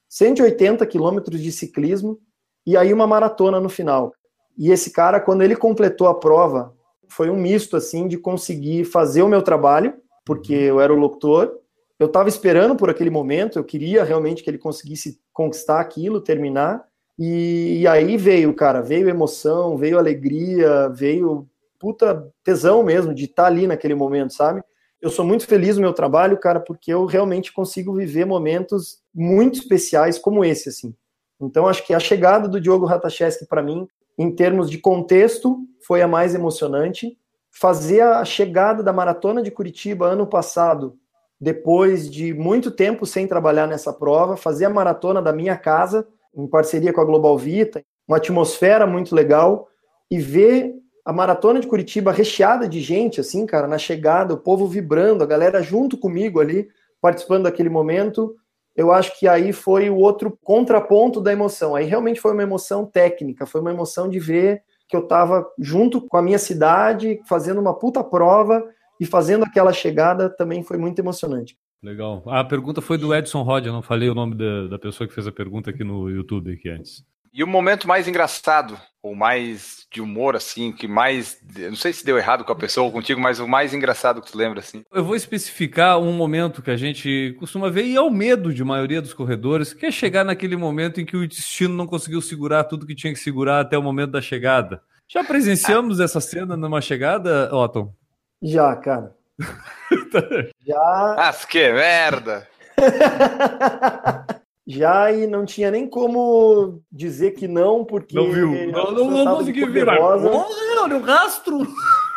180 quilômetros de ciclismo e aí uma maratona no final. E esse cara, quando ele completou a prova, foi um misto, assim, de conseguir fazer o meu trabalho, porque uhum. eu era o locutor. Eu estava esperando por aquele momento, eu queria realmente que ele conseguisse conquistar aquilo, terminar. E, e aí veio, cara, veio emoção, veio alegria, veio puta tesão mesmo de estar tá ali naquele momento, sabe? Eu sou muito feliz no meu trabalho, cara, porque eu realmente consigo viver momentos muito especiais como esse, assim. Então, acho que a chegada do Diogo Ratacheski para mim, em termos de contexto, foi a mais emocionante fazer a chegada da maratona de Curitiba ano passado, depois de muito tempo sem trabalhar nessa prova, fazer a maratona da minha casa, em parceria com a Global Vita, uma atmosfera muito legal, e ver a maratona de Curitiba recheada de gente, assim, cara, na chegada, o povo vibrando, a galera junto comigo ali, participando daquele momento. Eu acho que aí foi o outro contraponto da emoção. Aí realmente foi uma emoção técnica, foi uma emoção de ver que eu estava junto com a minha cidade, fazendo uma puta prova e fazendo aquela chegada também foi muito emocionante. Legal. A pergunta foi do Edson Rod, eu não falei o nome da, da pessoa que fez a pergunta aqui no YouTube aqui antes. E o momento mais engraçado, ou mais de humor, assim, que mais. Não sei se deu errado com a pessoa ou contigo, mas o mais engraçado que tu lembra, assim. Eu vou especificar um momento que a gente costuma ver, e é o medo de maioria dos corredores, que é chegar naquele momento em que o destino não conseguiu segurar tudo que tinha que segurar até o momento da chegada. Já presenciamos essa cena numa chegada, Otton? Já, cara. Já. Ah, que merda! já e não tinha nem como dizer que não, porque. Não viu? Não, não, não consegui virar. Olha o rastro!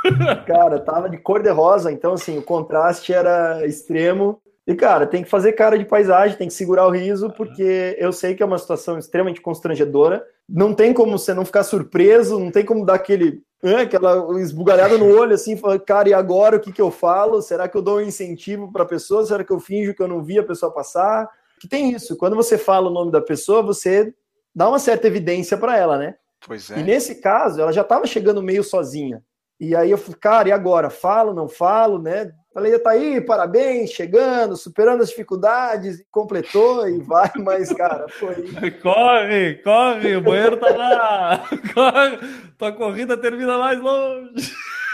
Cara, tava de cor de rosa, então assim, o contraste era extremo. E, cara, tem que fazer cara de paisagem, tem que segurar o riso, porque eu sei que é uma situação extremamente constrangedora. Não tem como você não ficar surpreso, não tem como dar aquele. Né, aquela esbugalhada no olho, assim, falando, cara, e agora o que, que eu falo? Será que eu dou um incentivo para a pessoa? Será que eu finjo que eu não vi a pessoa passar? que tem isso. Quando você fala o nome da pessoa, você dá uma certa evidência para ela, né? Pois é. E nesse caso, ela já estava chegando meio sozinha. E aí eu falei, cara, e agora? Falo, não falo, né? Falei, tá aí, parabéns, chegando, superando as dificuldades, completou e vai, mas, cara, foi. Corre, corre, o banheiro tá lá! Corre, tua corrida termina mais longe.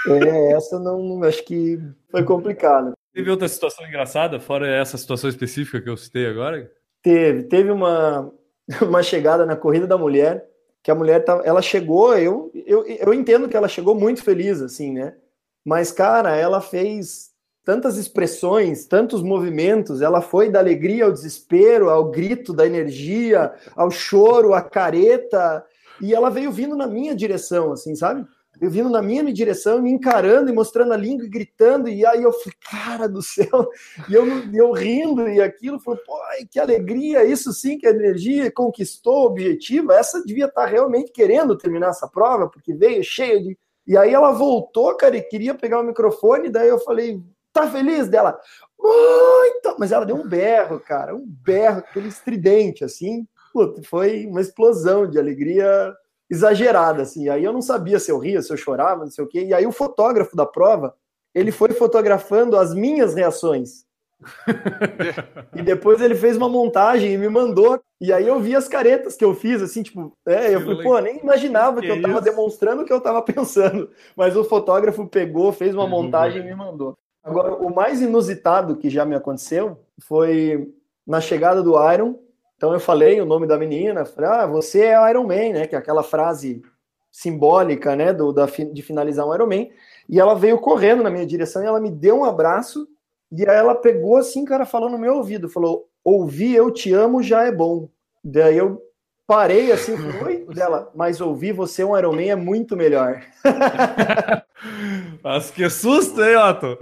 É, essa não, acho que foi complicado. Teve outra situação engraçada, fora essa situação específica que eu citei agora? Teve, teve uma, uma chegada na corrida da mulher que a mulher tá, ela chegou, eu, eu, eu entendo que ela chegou muito feliz, assim, né? Mas, cara, ela fez tantas expressões, tantos movimentos, ela foi da alegria ao desespero, ao grito da energia, ao choro, à careta, e ela veio vindo na minha direção, assim, sabe? eu vindo na minha direção, me encarando e mostrando a língua e gritando, e aí eu falei, cara do céu, e eu, eu rindo, e aquilo, falei, pô, que alegria, isso sim que é energia, conquistou o objetivo, essa devia estar realmente querendo terminar essa prova, porque veio cheia de... E aí ela voltou, cara, e queria pegar o microfone, daí eu falei, tá feliz dela? Muito! Mas ela deu um berro, cara, um berro, aquele estridente, assim, Puta, foi uma explosão de alegria exagerada, assim. Aí eu não sabia se eu ria, se eu chorava, não sei o quê. E aí o fotógrafo da prova, ele foi fotografando as minhas reações. e depois ele fez uma montagem e me mandou. E aí eu vi as caretas que eu fiz, assim, tipo, é, eu falei, pô, nem imaginava que, que eu tava isso? demonstrando o que eu tava pensando. Mas o fotógrafo pegou, fez uma montagem e me mandou. Agora, o mais inusitado que já me aconteceu foi na chegada do Iron, então eu falei o nome da menina, falei, ah, você é Iron Man, né? Que é aquela frase simbólica, né, do, da, de finalizar um Iron Man. E ela veio correndo na minha direção e ela me deu um abraço. E aí ela pegou assim, cara, falou no meu ouvido, falou: ouvir eu te amo já é bom. Daí eu parei assim, oi, dela, mas ouvir você um Iron Man é muito melhor. Mas que susto, hein, Otto?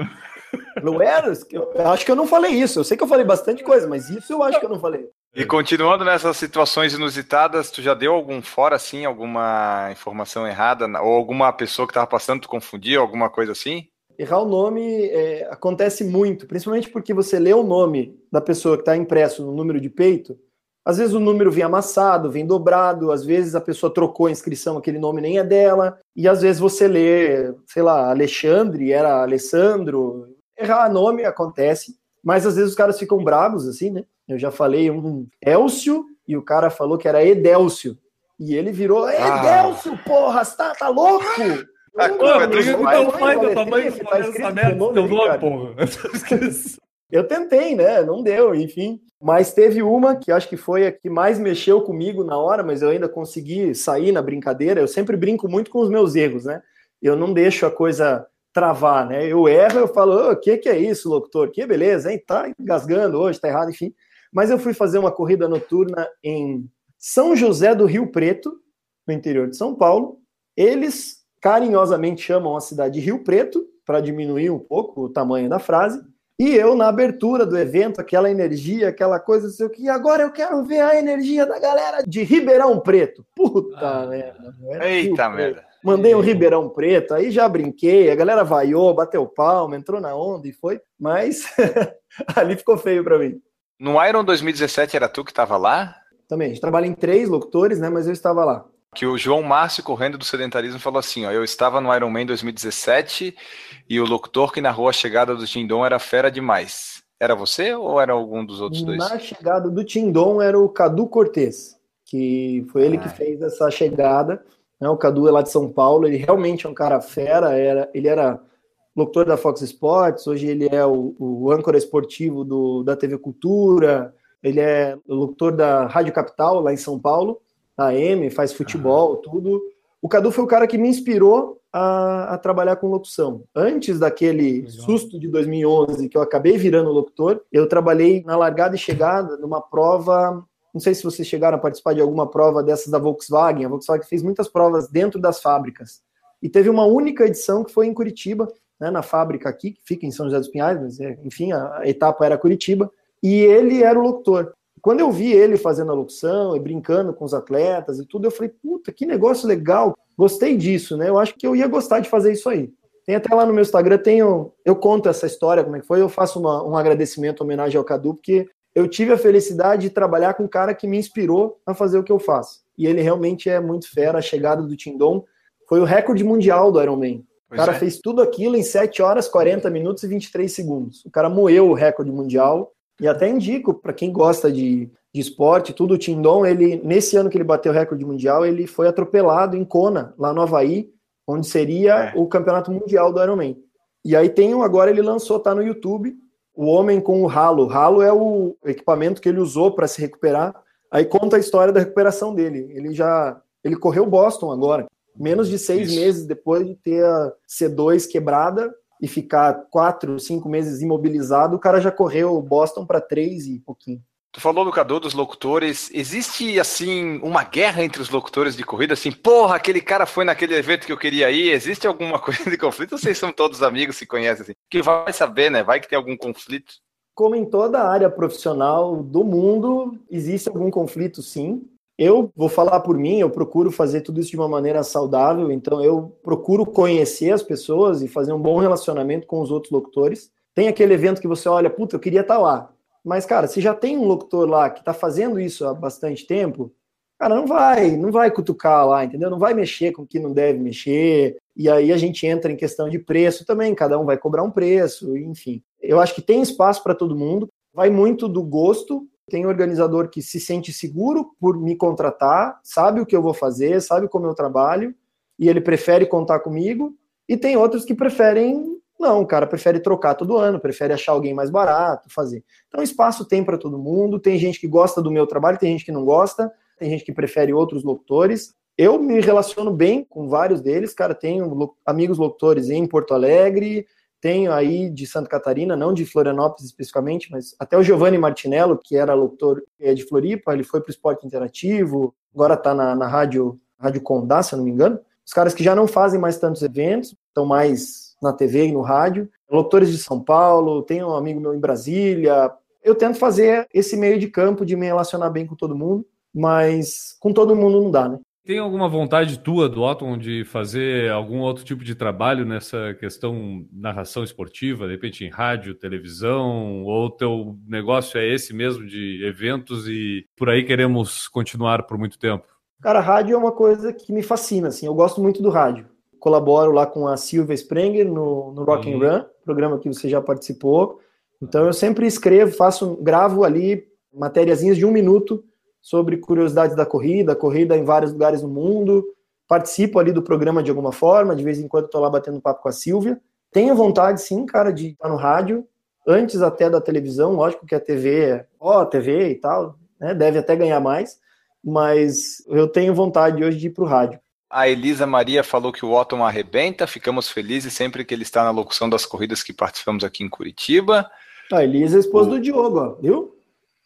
Não era? Eu acho que eu não falei isso. Eu sei que eu falei bastante coisa, mas isso eu acho que eu não falei. E continuando nessas situações inusitadas, tu já deu algum fora, assim, alguma informação errada? Ou alguma pessoa que estava passando, tu confundiu, alguma coisa assim? Errar o nome é, acontece muito, principalmente porque você lê o nome da pessoa que está impresso no número de peito, às vezes o número vem amassado, vem dobrado, às vezes a pessoa trocou a inscrição, aquele nome nem é dela, e às vezes você lê, sei lá, Alexandre, era Alessandro. Errar nome acontece, mas às vezes os caras ficam bravos, assim, né? Eu já falei um Elcio e o cara falou que era Edélcio. E ele virou, Edélcio, ah. porra, tá, tá louco? Ah, porra, tu teu pai, teu tamanho, tá essa merda, teu nome, porra. Eu tentei, né? Não deu, enfim. Mas teve uma que acho que foi a que mais mexeu comigo na hora, mas eu ainda consegui sair na brincadeira. Eu sempre brinco muito com os meus erros, né? Eu não deixo a coisa travar, né? Eu erro, eu falo, o oh, que, que é isso, locutor? Que beleza, hein? Tá engasgando hoje, tá errado, enfim. Mas eu fui fazer uma corrida noturna em São José do Rio Preto, no interior de São Paulo. Eles carinhosamente chamam a cidade de Rio Preto, para diminuir um pouco o tamanho da frase. E eu, na abertura do evento, aquela energia, aquela coisa, sei o que, agora eu quero ver a energia da galera de Ribeirão Preto. Puta ah, merda. Eita merda. Mandei um Ribeirão Preto, aí já brinquei, a galera vaiou, bateu palma, entrou na onda e foi, mas ali ficou feio para mim. No Iron 2017 era tu que estava lá? Também, a gente trabalha em três locutores, né? Mas eu estava lá. Que o João Márcio, correndo do sedentarismo, falou assim: ó, eu estava no Iron Man 2017 e o locutor que narrou a chegada do Tindon era fera demais. Era você ou era algum dos outros dois? Na chegada do Tindon era o Cadu Cortez, que foi ele ah. que fez essa chegada. Né? O Cadu é lá de São Paulo, ele realmente é um cara fera, era, ele era locutor da Fox Sports, hoje ele é o, o âncora esportivo do, da TV Cultura, ele é locutor da Rádio Capital, lá em São Paulo, da AM, faz futebol, tudo. O Cadu foi o cara que me inspirou a, a trabalhar com locução. Antes daquele Legal. susto de 2011, que eu acabei virando locutor, eu trabalhei na largada e chegada numa prova. Não sei se vocês chegaram a participar de alguma prova dessas da Volkswagen. A Volkswagen fez muitas provas dentro das fábricas. E teve uma única edição que foi em Curitiba, né, na fábrica aqui, que fica em São José dos Pinhais, mas é, enfim, a, a etapa era Curitiba, e ele era o locutor. Quando eu vi ele fazendo a locução e brincando com os atletas e tudo, eu falei, puta, que negócio legal, gostei disso, né? Eu acho que eu ia gostar de fazer isso aí. Tem até lá no meu Instagram, tenho, eu conto essa história, como é que foi, eu faço uma, um agradecimento, homenagem ao Cadu, porque eu tive a felicidade de trabalhar com um cara que me inspirou a fazer o que eu faço. E ele realmente é muito fera, a chegada do Tindom foi o recorde mundial do Ironman. O cara é. fez tudo aquilo em 7 horas, 40 minutos e 23 segundos. O cara moeu o recorde mundial. E até indico para quem gosta de, de esporte, tudo, o Tindon, ele, nesse ano que ele bateu o recorde mundial, ele foi atropelado em Kona, lá no Havaí, onde seria é. o campeonato mundial do Ironman. E aí tem um, agora ele lançou, tá no YouTube, o homem com o ralo. O ralo é o equipamento que ele usou para se recuperar. Aí conta a história da recuperação dele. Ele já ele correu Boston agora, menos de seis Isso. meses depois de ter a C2 quebrada e ficar quatro, cinco meses imobilizado, o cara já correu Boston para três e pouquinho. Tu falou, Lucador, dos locutores. Existe, assim, uma guerra entre os locutores de corrida? Assim, porra, aquele cara foi naquele evento que eu queria ir. Existe alguma coisa de conflito? Vocês são todos amigos, se conhecem, assim. Que vai saber, né? Vai que tem algum conflito. Como em toda área profissional do mundo, existe algum conflito, sim. Eu vou falar por mim, eu procuro fazer tudo isso de uma maneira saudável, então eu procuro conhecer as pessoas e fazer um bom relacionamento com os outros locutores. Tem aquele evento que você olha, puta, eu queria estar lá mas, cara, se já tem um locutor lá que está fazendo isso há bastante tempo, cara, não vai, não vai cutucar lá, entendeu? Não vai mexer com o que não deve mexer. E aí a gente entra em questão de preço também, cada um vai cobrar um preço, enfim. Eu acho que tem espaço para todo mundo, vai muito do gosto. Tem organizador que se sente seguro por me contratar, sabe o que eu vou fazer, sabe como eu trabalho, e ele prefere contar comigo. E tem outros que preferem não, o cara prefere trocar todo ano, prefere achar alguém mais barato, fazer. Então, espaço tem para todo mundo. Tem gente que gosta do meu trabalho, tem gente que não gosta, tem gente que prefere outros locutores. Eu me relaciono bem com vários deles, cara. Tenho amigos locutores em Porto Alegre, tenho aí de Santa Catarina, não de Florianópolis especificamente, mas até o Giovanni Martinello, que era locutor é de Floripa, ele foi para o esporte interativo, agora está na, na rádio, rádio Condá, se eu não me engano. Os caras que já não fazem mais tantos eventos, estão mais na TV e no rádio, locutores de São Paulo, tenho um amigo meu em Brasília. Eu tento fazer esse meio de campo de me relacionar bem com todo mundo, mas com todo mundo não dá, né? Tem alguma vontade tua, do Otton, de fazer algum outro tipo de trabalho nessa questão narração esportiva, de repente em rádio, televisão, ou teu negócio é esse mesmo de eventos e por aí queremos continuar por muito tempo? Cara, rádio é uma coisa que me fascina, assim, eu gosto muito do rádio colaboro lá com a Silvia Sprenger no, no Rock and Run, programa que você já participou. Então eu sempre escrevo, faço, gravo ali matériazinhas de um minuto sobre curiosidades da corrida, corrida em vários lugares do mundo. Participo ali do programa de alguma forma, de vez em quando estou lá batendo papo com a Silvia. Tenho vontade, sim, cara, de estar no rádio, antes até da televisão. Lógico que a TV é, ó, TV e tal, né, deve até ganhar mais, mas eu tenho vontade hoje de ir para o rádio. A Elisa Maria falou que o Otton arrebenta, ficamos felizes sempre que ele está na locução das corridas que participamos aqui em Curitiba. A Elisa é esposa o... do Diogo, ó, viu?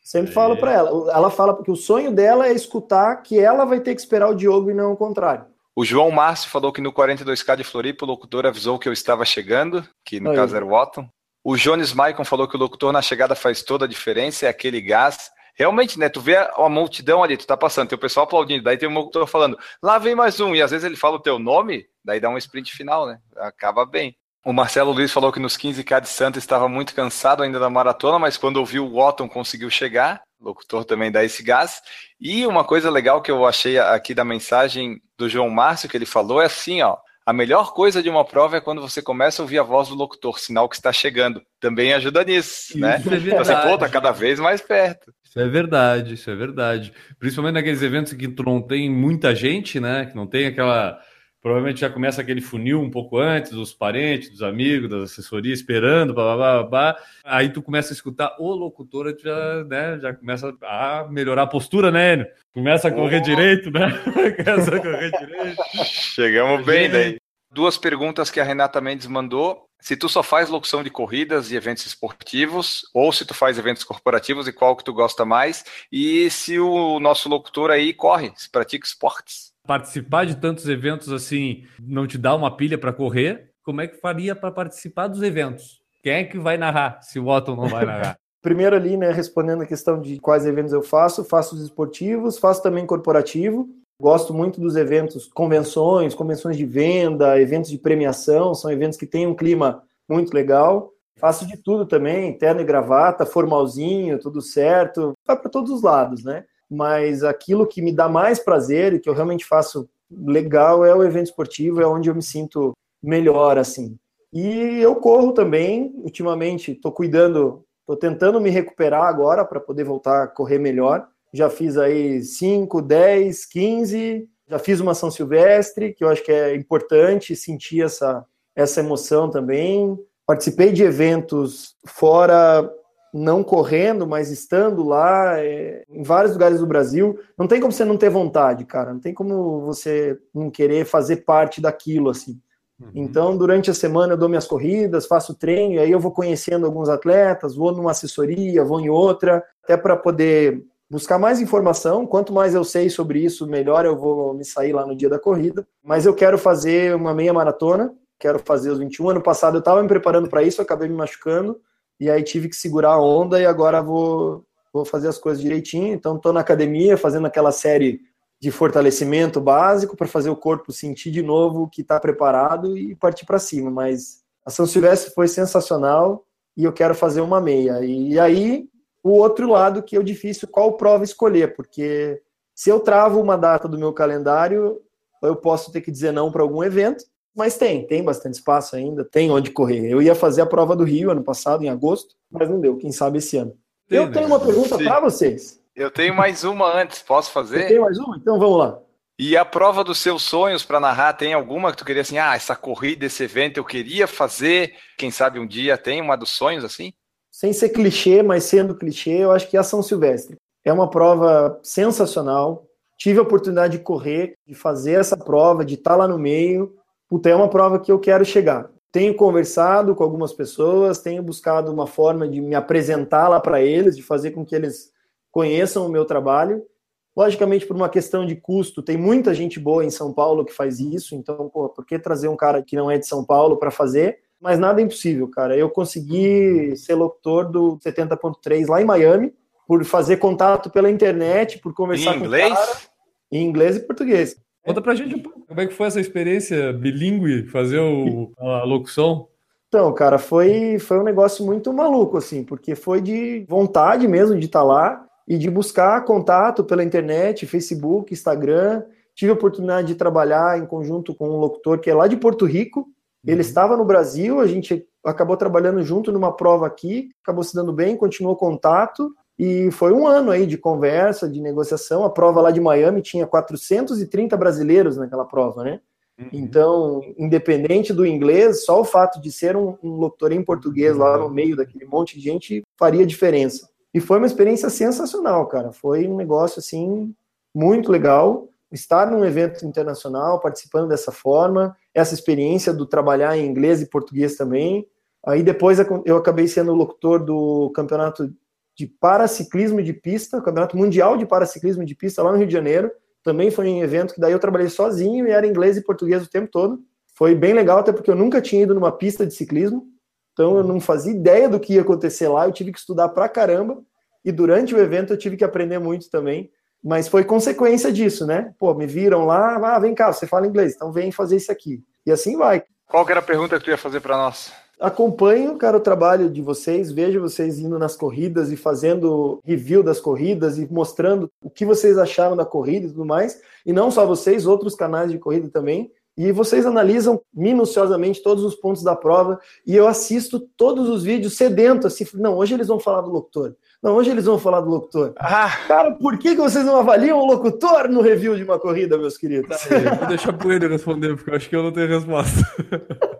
Sempre é. falo para ela. Ela fala que o sonho dela é escutar que ela vai ter que esperar o Diogo e não o contrário. O João Márcio falou que no 42K de Floripa o locutor avisou que eu estava chegando, que no Aí. caso era o Otton. O Jones Maicon falou que o locutor na chegada faz toda a diferença, é aquele gás realmente, né? Tu vê a, a, multidão ali, tu tá passando, tem o pessoal aplaudindo, daí tem um motor falando, lá vem mais um, e às vezes ele fala o teu nome, daí dá um sprint final, né? Acaba bem. O Marcelo Luiz falou que nos 15K de Santa estava muito cansado ainda da maratona, mas quando ouviu o Otton conseguiu chegar. O locutor também dá esse gás. E uma coisa legal que eu achei aqui da mensagem do João Márcio que ele falou é assim, ó. A melhor coisa de uma prova é quando você começa a ouvir a voz do locutor, sinal que está chegando. Também ajuda nisso, né? Isso é verdade. Então, você, pô, tá cada vez mais perto. Isso é verdade, isso é verdade. Principalmente naqueles eventos que tu não tem muita gente, né? Que não tem aquela. Provavelmente já começa aquele funil um pouco antes, dos parentes, dos amigos, das assessorias esperando, blá, blá, blá, blá. Aí tu começa a escutar o locutor, já, né, já começa a melhorar a postura, né, Enio? Começa a correr oh. direito, né? começa a correr direito. Chegamos bem daí. Duas perguntas que a Renata Mendes mandou se tu só faz locução de corridas e eventos esportivos, ou se tu faz eventos corporativos e qual que tu gosta mais, e se o nosso locutor aí corre, se pratica esportes. Participar de tantos eventos assim não te dá uma pilha para correr, como é que faria para participar dos eventos? Quem é que vai narrar se o Otton não vai narrar? Primeiro ali, né, respondendo a questão de quais eventos eu faço, faço os esportivos, faço também corporativo, Gosto muito dos eventos, convenções, convenções de venda, eventos de premiação, são eventos que têm um clima muito legal. Faço de tudo também, terno e gravata, formalzinho, tudo certo, vai para todos os lados, né? Mas aquilo que me dá mais prazer e que eu realmente faço legal é o evento esportivo, é onde eu me sinto melhor, assim. E eu corro também, ultimamente, estou cuidando, estou tentando me recuperar agora para poder voltar a correr melhor. Já fiz aí 5, 10, 15, já fiz uma São Silvestre, que eu acho que é importante sentir essa, essa emoção também. Participei de eventos fora, não correndo, mas estando lá, é, em vários lugares do Brasil. Não tem como você não ter vontade, cara. Não tem como você não querer fazer parte daquilo, assim. Uhum. Então, durante a semana eu dou minhas corridas, faço treino, e aí eu vou conhecendo alguns atletas, vou numa assessoria, vou em outra, até para poder buscar mais informação. Quanto mais eu sei sobre isso, melhor eu vou me sair lá no dia da corrida. Mas eu quero fazer uma meia maratona, quero fazer os 21. Ano passado eu estava me preparando para isso, acabei me machucando, e aí tive que segurar a onda, e agora vou, vou fazer as coisas direitinho. Então, estou na academia fazendo aquela série de fortalecimento básico para fazer o corpo sentir de novo que está preparado e partir para cima. Mas a São Silvestre foi sensacional e eu quero fazer uma meia. E aí, o outro lado que é o difícil, qual prova escolher, porque se eu travo uma data do meu calendário, eu posso ter que dizer não para algum evento, mas tem, tem bastante espaço ainda, tem onde correr. Eu ia fazer a prova do Rio ano passado, em agosto, mas não deu, quem sabe esse ano. Tem, eu tenho uma pergunta para vocês. Eu tenho mais uma antes, posso fazer? Tem mais uma? Então vamos lá. E a prova dos seus sonhos para narrar, tem alguma que tu queria assim, ah, essa corrida, esse evento eu queria fazer, quem sabe um dia tem uma dos sonhos assim? Sem ser clichê, mas sendo clichê, eu acho que é a São Silvestre. É uma prova sensacional. Tive a oportunidade de correr, de fazer essa prova, de estar lá no meio. Puta, é uma prova que eu quero chegar. Tenho conversado com algumas pessoas, tenho buscado uma forma de me apresentar lá para eles, de fazer com que eles conheçam o meu trabalho. Logicamente, por uma questão de custo, tem muita gente boa em São Paulo que faz isso, então, pô, por que trazer um cara que não é de São Paulo para fazer? Mas nada é impossível, cara. Eu consegui ser locutor do 70.3 lá em Miami, por fazer contato pela internet, por conversar em inglês? com o cara. Em inglês e português. Conta pra gente um pouco como é que foi essa experiência bilíngue, fazer o, a locução. Então, cara, foi, foi um negócio muito maluco, assim, porque foi de vontade mesmo de estar tá lá e de buscar contato pela internet, Facebook, Instagram. Tive a oportunidade de trabalhar em conjunto com um locutor que é lá de Porto Rico. Ele uhum. estava no Brasil, a gente acabou trabalhando junto numa prova aqui, acabou se dando bem, continuou contato. E foi um ano aí de conversa, de negociação. A prova lá de Miami tinha 430 brasileiros naquela prova, né? Uhum. Então, independente do inglês, só o fato de ser um, um locutor em português lá no meio daquele monte de gente faria diferença. E foi uma experiência sensacional, cara. Foi um negócio assim muito legal estar num evento internacional, participando dessa forma, essa experiência do trabalhar em inglês e português também. Aí depois eu acabei sendo locutor do campeonato de paraciclismo de pista, campeonato mundial de paraciclismo de pista lá no Rio de Janeiro. Também foi um evento que daí eu trabalhei sozinho e era inglês e português o tempo todo. Foi bem legal, até porque eu nunca tinha ido numa pista de ciclismo. Então eu não fazia ideia do que ia acontecer lá, eu tive que estudar pra caramba. E durante o evento eu tive que aprender muito também. Mas foi consequência disso, né? Pô, me viram lá, ah, vem cá, você fala inglês, então vem fazer isso aqui. E assim vai. Qual que era a pergunta que tu ia fazer para nós? Acompanho, cara, o trabalho de vocês, vejo vocês indo nas corridas e fazendo review das corridas e mostrando o que vocês acharam da corrida e tudo mais. E não só vocês, outros canais de corrida também. E vocês analisam minuciosamente todos os pontos da prova e eu assisto todos os vídeos sedento, assim, não, hoje eles vão falar do locutor. Não, hoje eles vão falar do locutor. Ah. Cara, por que, que vocês não avaliam o locutor no review de uma corrida, meus queridos? Tá vou deixar pro ele responder, porque eu acho que eu não tenho resposta.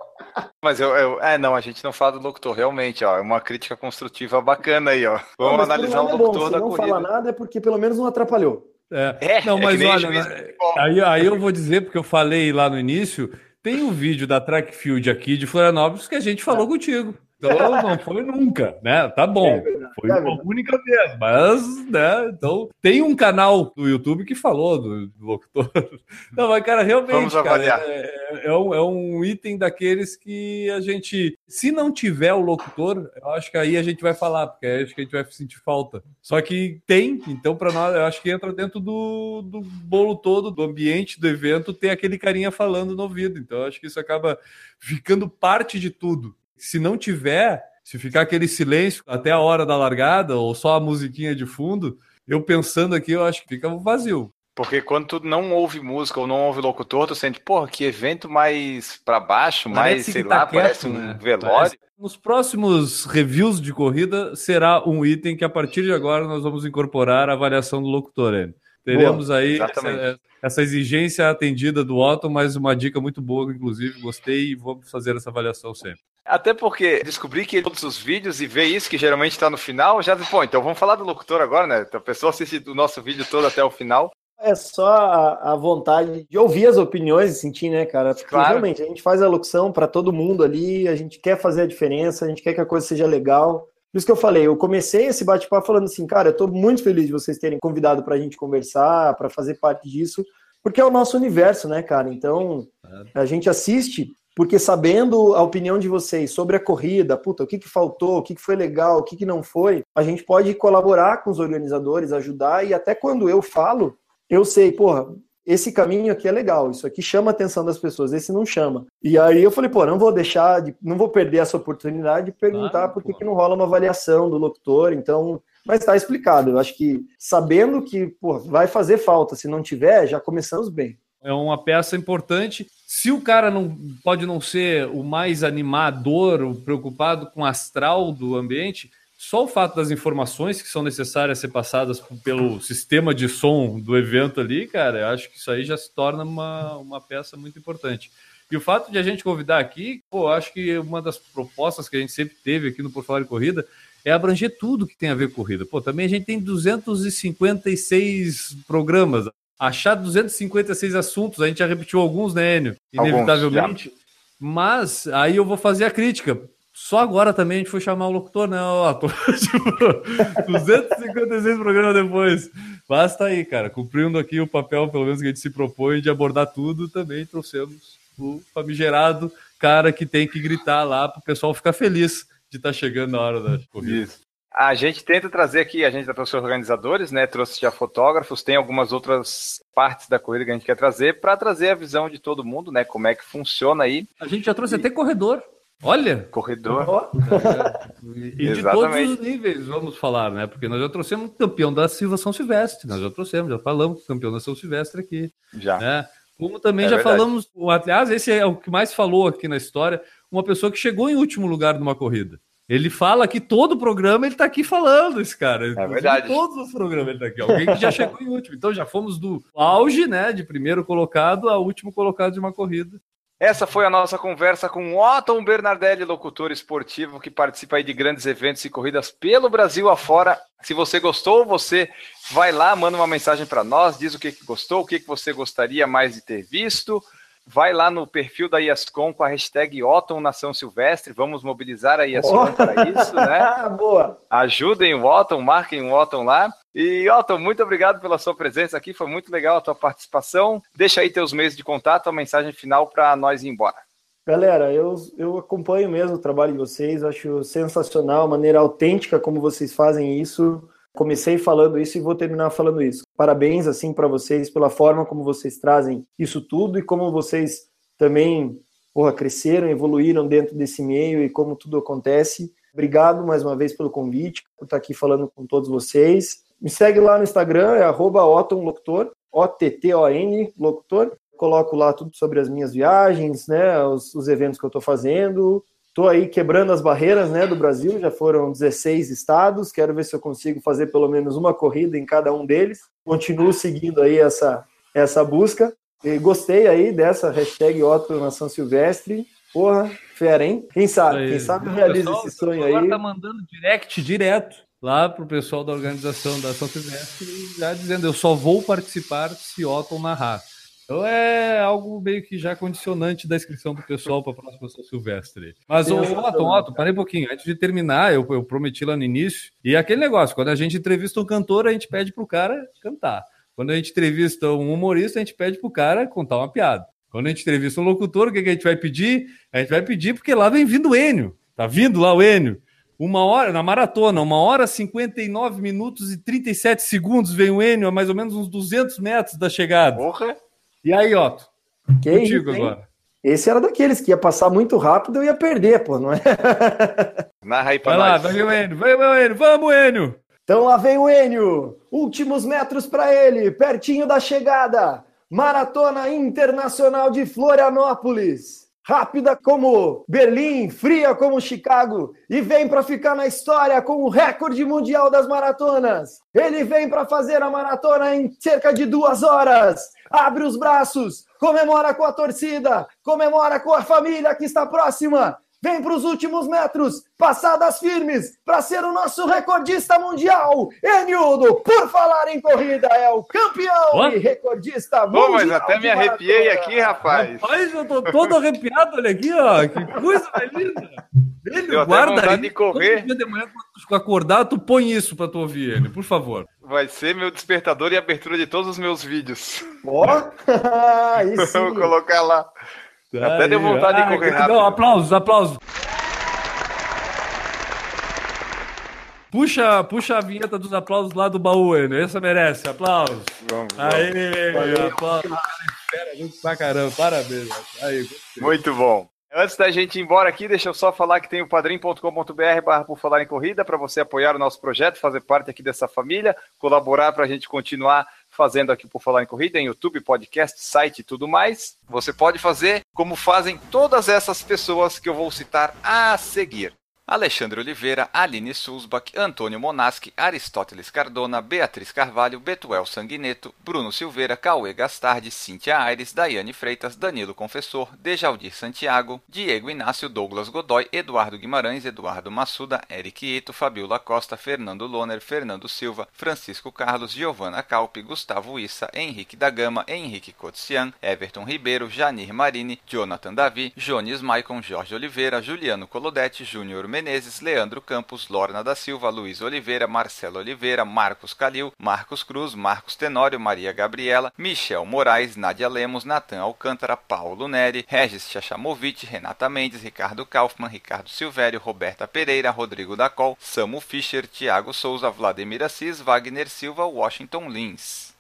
Mas eu, eu, é, não, a gente não fala do locutor, realmente, ó, é uma crítica construtiva bacana aí, ó. Vamos não, analisar o locutor é bom, se da não corrida. não fala nada é porque pelo menos não atrapalhou. É, é não, é mas olha, né, aí, aí eu vou dizer, porque eu falei lá no início, tem um vídeo da Track Field aqui de Florianópolis que a gente falou é. contigo. Então não foi nunca, né? Tá bom. É foi é uma única vez, mas, né? Então tem um canal do YouTube que falou do, do locutor. Não, mas, cara, realmente, cara, é, é, um, é um item daqueles que a gente, se não tiver o locutor, eu acho que aí a gente vai falar, porque aí acho que a gente vai sentir falta. Só que tem, então, para nós, eu acho que entra dentro do, do bolo todo, do ambiente do evento, ter aquele carinha falando no ouvido. Então, eu acho que isso acaba ficando parte de tudo. Se não tiver, se ficar aquele silêncio até a hora da largada ou só a musiquinha de fundo, eu pensando aqui, eu acho que fica vazio. Porque quando tu não ouve música ou não ouve locutor, tu sente, porra, que evento mais para baixo, mais, sei tá lá, quieto, parece um né? velório. Parece- Nos próximos reviews de corrida, será um item que a partir de agora nós vamos incorporar a avaliação do locutor. Enio. Teremos aí exatamente. essa, essa exigência atendida do Otto, mas uma dica muito boa, inclusive, gostei e vou fazer essa avaliação sempre. Até porque descobri que todos os vídeos e ver isso, que geralmente está no final, já, pô, então vamos falar do locutor agora, né? Então, a pessoa assiste o nosso vídeo todo até o final. É só a, a vontade de ouvir as opiniões e sentir, né, cara? Porque Claro. realmente a gente faz a locução para todo mundo ali, a gente quer fazer a diferença, a gente quer que a coisa seja legal. Por isso que eu falei, eu comecei esse bate-papo falando assim, cara, eu tô muito feliz de vocês terem convidado pra gente conversar, pra fazer parte disso, porque é o nosso universo, né, cara? Então, a gente assiste porque sabendo a opinião de vocês sobre a corrida, puta, o que, que faltou, o que, que foi legal, o que, que não foi, a gente pode colaborar com os organizadores, ajudar, e até quando eu falo, eu sei, porra, esse caminho aqui é legal, isso aqui chama a atenção das pessoas, esse não chama. E aí eu falei, pô, não vou deixar, de, não vou perder essa oportunidade de perguntar Claro, por que, que não rola uma avaliação do locutor, então. Mas está explicado. Eu acho que sabendo que pô, vai fazer falta, se não tiver, já começamos bem. É uma peça importante. Se o cara não pode não ser o mais animador, o preocupado com o astral do ambiente, só o fato das informações que são necessárias ser passadas pelo sistema de som do evento ali, cara, eu acho que isso aí já se torna uma, uma peça muito importante. E o fato de a gente convidar aqui, pô, acho que uma das propostas que a gente sempre teve aqui no Por Falar em Corrida é abranger tudo que tem a ver com corrida. Pô, também a gente tem 256 programas. Achar 256 assuntos, a gente já repetiu alguns, né, Enio? Alguns, Inevitavelmente. Mas aí eu vou fazer a crítica. Só agora também a gente foi chamar o locutor, né? Ó, tô, tipo, 256 programas depois. Basta aí, cara. Cumprindo aqui o papel, pelo menos, que a gente se propõe de abordar tudo, também trouxemos o famigerado cara que tem que gritar lá para o pessoal ficar feliz de estar chegando na hora da corrida. Isso. A gente tenta trazer aqui, a gente já trouxe organizadores, né? Trouxe já fotógrafos, tem algumas outras partes da corrida que a gente quer trazer para trazer a visão de todo mundo, né? Como é que funciona aí, A gente já trouxe até corredor. Olha! corredor. E de Exatamente. todos os níveis, vamos falar, né? Porque nós já trouxemos campeão da Silva São Silvestre, nós já trouxemos, já falamos campeão da São Silvestre aqui, Já. né? Como também É já verdade. falamos, o- aliás, esse é o que mais falou aqui na história, uma pessoa que chegou em último lugar numa corrida. Ele fala que todo o programa ele tá aqui falando, esse cara. Inclusive, verdade. Todos os programas ele tá aqui. Alguém que já chegou em último. Então já fomos do auge, né? De primeiro colocado a último colocado de uma corrida. Essa foi a nossa conversa com o Otton Bernardelli, locutor esportivo que participa aí de grandes eventos e corridas pelo Brasil afora. Se você gostou, você vai lá, manda uma mensagem para nós, diz o que, que gostou, o que, que você gostaria mais de ter visto. Vai lá no perfil da IASCOM com a hashtag Otton Nação Silvestre. Vamos mobilizar a IASCOM Ó. para isso, né? Ah, boa. Ajudem o Otton, marquem o Otton lá. E Otton, muito obrigado pela sua presença aqui, foi muito legal a tua participação. Deixa aí teus meios de contato, a mensagem final para nós ir embora. Galera, eu, eu acompanho mesmo o trabalho de vocês, acho sensacional, a maneira autêntica como vocês fazem isso. Comecei falando isso e vou terminar falando isso. Parabéns assim para vocês pela forma como vocês trazem isso tudo e como vocês também porra, cresceram, evoluíram dentro desse meio e como tudo acontece. Obrigado mais uma vez pelo convite, por estar aqui falando com todos vocês. Me segue lá no Instagram, é otonlocutor, O-T-T-O-N, locutor. Coloco lá tudo sobre as minhas viagens, né, os, os eventos que eu estou fazendo. Estou aí quebrando as barreiras né, do Brasil, já foram 16 estados. Quero ver se eu consigo fazer pelo menos uma corrida em cada um deles. Continuo seguindo aí essa, essa busca. E gostei aí dessa hashtag Otto Nação Silvestre. Porra, fera, hein? Quem sabe? Quem sabe eu realizo esse sonho aí. tá mandando direct direto lá pro pessoal da organização da São Silvestre, já dizendo eu só vou participar se Otton narrar. Então é algo meio que já condicionante da inscrição do pessoal para a próxima São Silvestre. Mas, ô. Otton, Otton, parei um pouquinho. Antes de terminar, eu, eu prometi lá no início. E aquele negócio, quando a gente entrevista um cantor, a gente pede pro cara cantar. Quando a gente entrevista um humorista, a gente pede pro cara contar uma piada. Quando a gente entrevista um locutor, o que, que a gente vai pedir? A gente vai pedir porque lá vem vindo o Enio. Tá vindo lá o Enio. Uma hora, na maratona, uma hora 59 minutos e 37 segundos vem o Enio, a mais ou menos uns 200 metros da chegada. Porra! E aí, Otto, Que contigo isso, agora. Esse era daqueles que ia passar muito rápido e ia perder, pô, não é? Narra aí pra Vai lá, nós. vai vir o Enio, vai, vai o Enio, vamos, Enio! Então lá vem o Enio. Últimos metros para ele, pertinho da chegada. Maratona Internacional de Florianópolis. Rápida como Berlim, fria como Chicago e vem para ficar na história com o recorde mundial das maratonas. Ele vem para fazer a maratona em cerca de duas horas. Abre os braços, comemora com a torcida, comemora com a família que está próxima vem para os últimos metros, passadas firmes, para ser o nosso recordista mundial. Enildo, por falar em corrida, é o campeão What? e recordista mundial. Pô, mas até me arrepiei aqui, rapaz. Rapaz, eu tô todo arrepiado, olha aqui, ó. Que coisa mais linda. Ele até guarda vontade aí. de correr. Todo dia de manhã, quando tu acordar, tu põe isso pra tu ouvir ele, por favor. Vai ser meu despertador e abertura de todos os meus vídeos. Ó, aí sim. Vou colocar lá. Até deu vontade de correr Não, rápido. aplausos, aplausos. Puxa, puxa a vinheta dos aplausos lá do baú, Enio. Essa merece, aplausos. Vamos, vamos. Aê, aplausos. Fera, muito pra caramba, parabéns. Aí, gostei. Muito bom. Antes da gente ir embora aqui, deixa eu só falar que tem o padrim.com.br barra por falar em corrida para você apoiar o nosso projeto, fazer parte aqui dessa família, colaborar para a gente continuar fazendo aqui por falar em corrida, em YouTube, podcast, site e tudo mais. Você pode fazer como fazem todas essas pessoas que eu vou citar a seguir. Alexandre Oliveira, Aline Sulzbach, Antônio Monaschi, Aristóteles Cardona, Beatriz Carvalho, Betuel Sanguineto, Bruno Silveira, Cauê Gastardi, Cíntia Aires, Daiane Freitas, Danilo Confessor, Dejaldir Santiago, Diego Inácio, Douglas Godoy, Eduardo Guimarães, Eduardo Massuda, Eric Ito, Fabiola Costa, Fernando Loner, Fernando Silva, Francisco Carlos, Giovana Calpe, Gustavo Issa, Henrique da Gama, Henrique Cotsian, Everton Ribeiro, Janir Marini, Jonathan Davi, Jones Maicon, Jorge Oliveira, Juliano Colodete, Júnior Menezes, Leandro Campos, Lorna da Silva, Luiz Oliveira, Marcelo Oliveira, Marcos Calil, Marcos Cruz, Marcos Tenório, Maria Gabriela, Michel Moraes, Nádia Lemos, Natan Alcântara, Paulo Neri, Regis Chachamovic, Renata Mendes, Ricardo Kaufmann, Ricardo Silvério, Roberta Pereira, Rodrigo Dacol, Samu Fischer, Thiago Souza, Vladimir Assis, Wagner Silva, Washington Lins.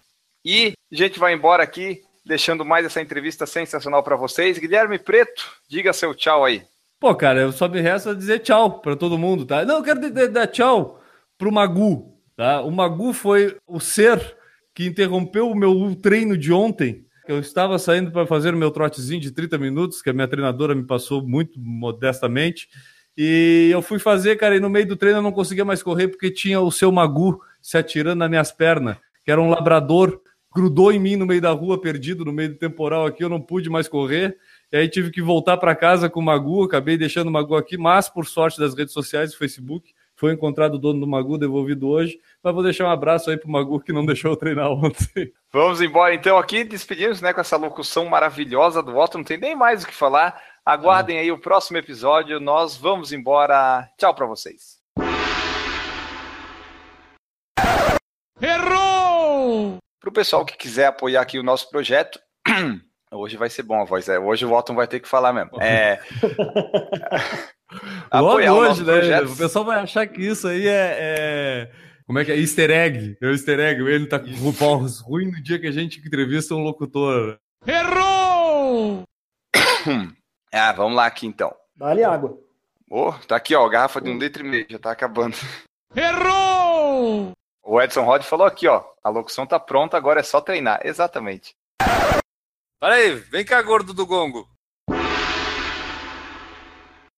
E a gente vai embora aqui, deixando mais essa entrevista sensacional para vocês. Guilherme Preto, diga seu tchau aí. Pô, cara, eu só me resta dizer tchau pra todo mundo, tá? Não, eu quero dar tchau pro Magu, tá? O Magu foi o ser que interrompeu o meu treino de ontem. Eu estava saindo para fazer o meu trotezinho de 30 minutos, que a minha treinadora me passou muito modestamente. E eu fui fazer, cara, e no meio do treino eu não conseguia mais correr porque tinha o seu Magu se atirando nas minhas pernas, que era um labrador, grudou em mim no meio da rua, perdido no meio do temporal aqui, eu não pude mais correr. E aí tive que voltar para casa com o Magu, acabei deixando o Magu aqui, mas por sorte das redes sociais, do Facebook, foi encontrado o dono do Magu, devolvido hoje. Mas vou deixar um abraço aí pro Magu que não deixou eu treinar ontem. Vamos embora então aqui, despedimos né, com essa locução maravilhosa do Otto, não tem nem mais o que falar. Aguardem aí o próximo episódio, nós vamos embora. Tchau para vocês. Errou! Para o pessoal que quiser apoiar aqui o nosso projeto, hoje vai ser bom a voz, é, hoje o Otton vai ter que falar mesmo. É, Logo apoiar o hoje, né? projeto. O pessoal vai achar que isso aí é. é- Como é que é? Easter egg. É o easter egg. Ele tá com voz ruim no dia que a gente entrevista um locutor. Errou! Ah, vamos lá aqui então. Dá-lhe água. Oh, tá aqui, ó, garrafa de um litro e meio, já tá acabando. Errou! O Edson Rod falou aqui, ó, a locução tá pronta, agora é só treinar. Exatamente. Para aí, vem cá, gordo do gongo.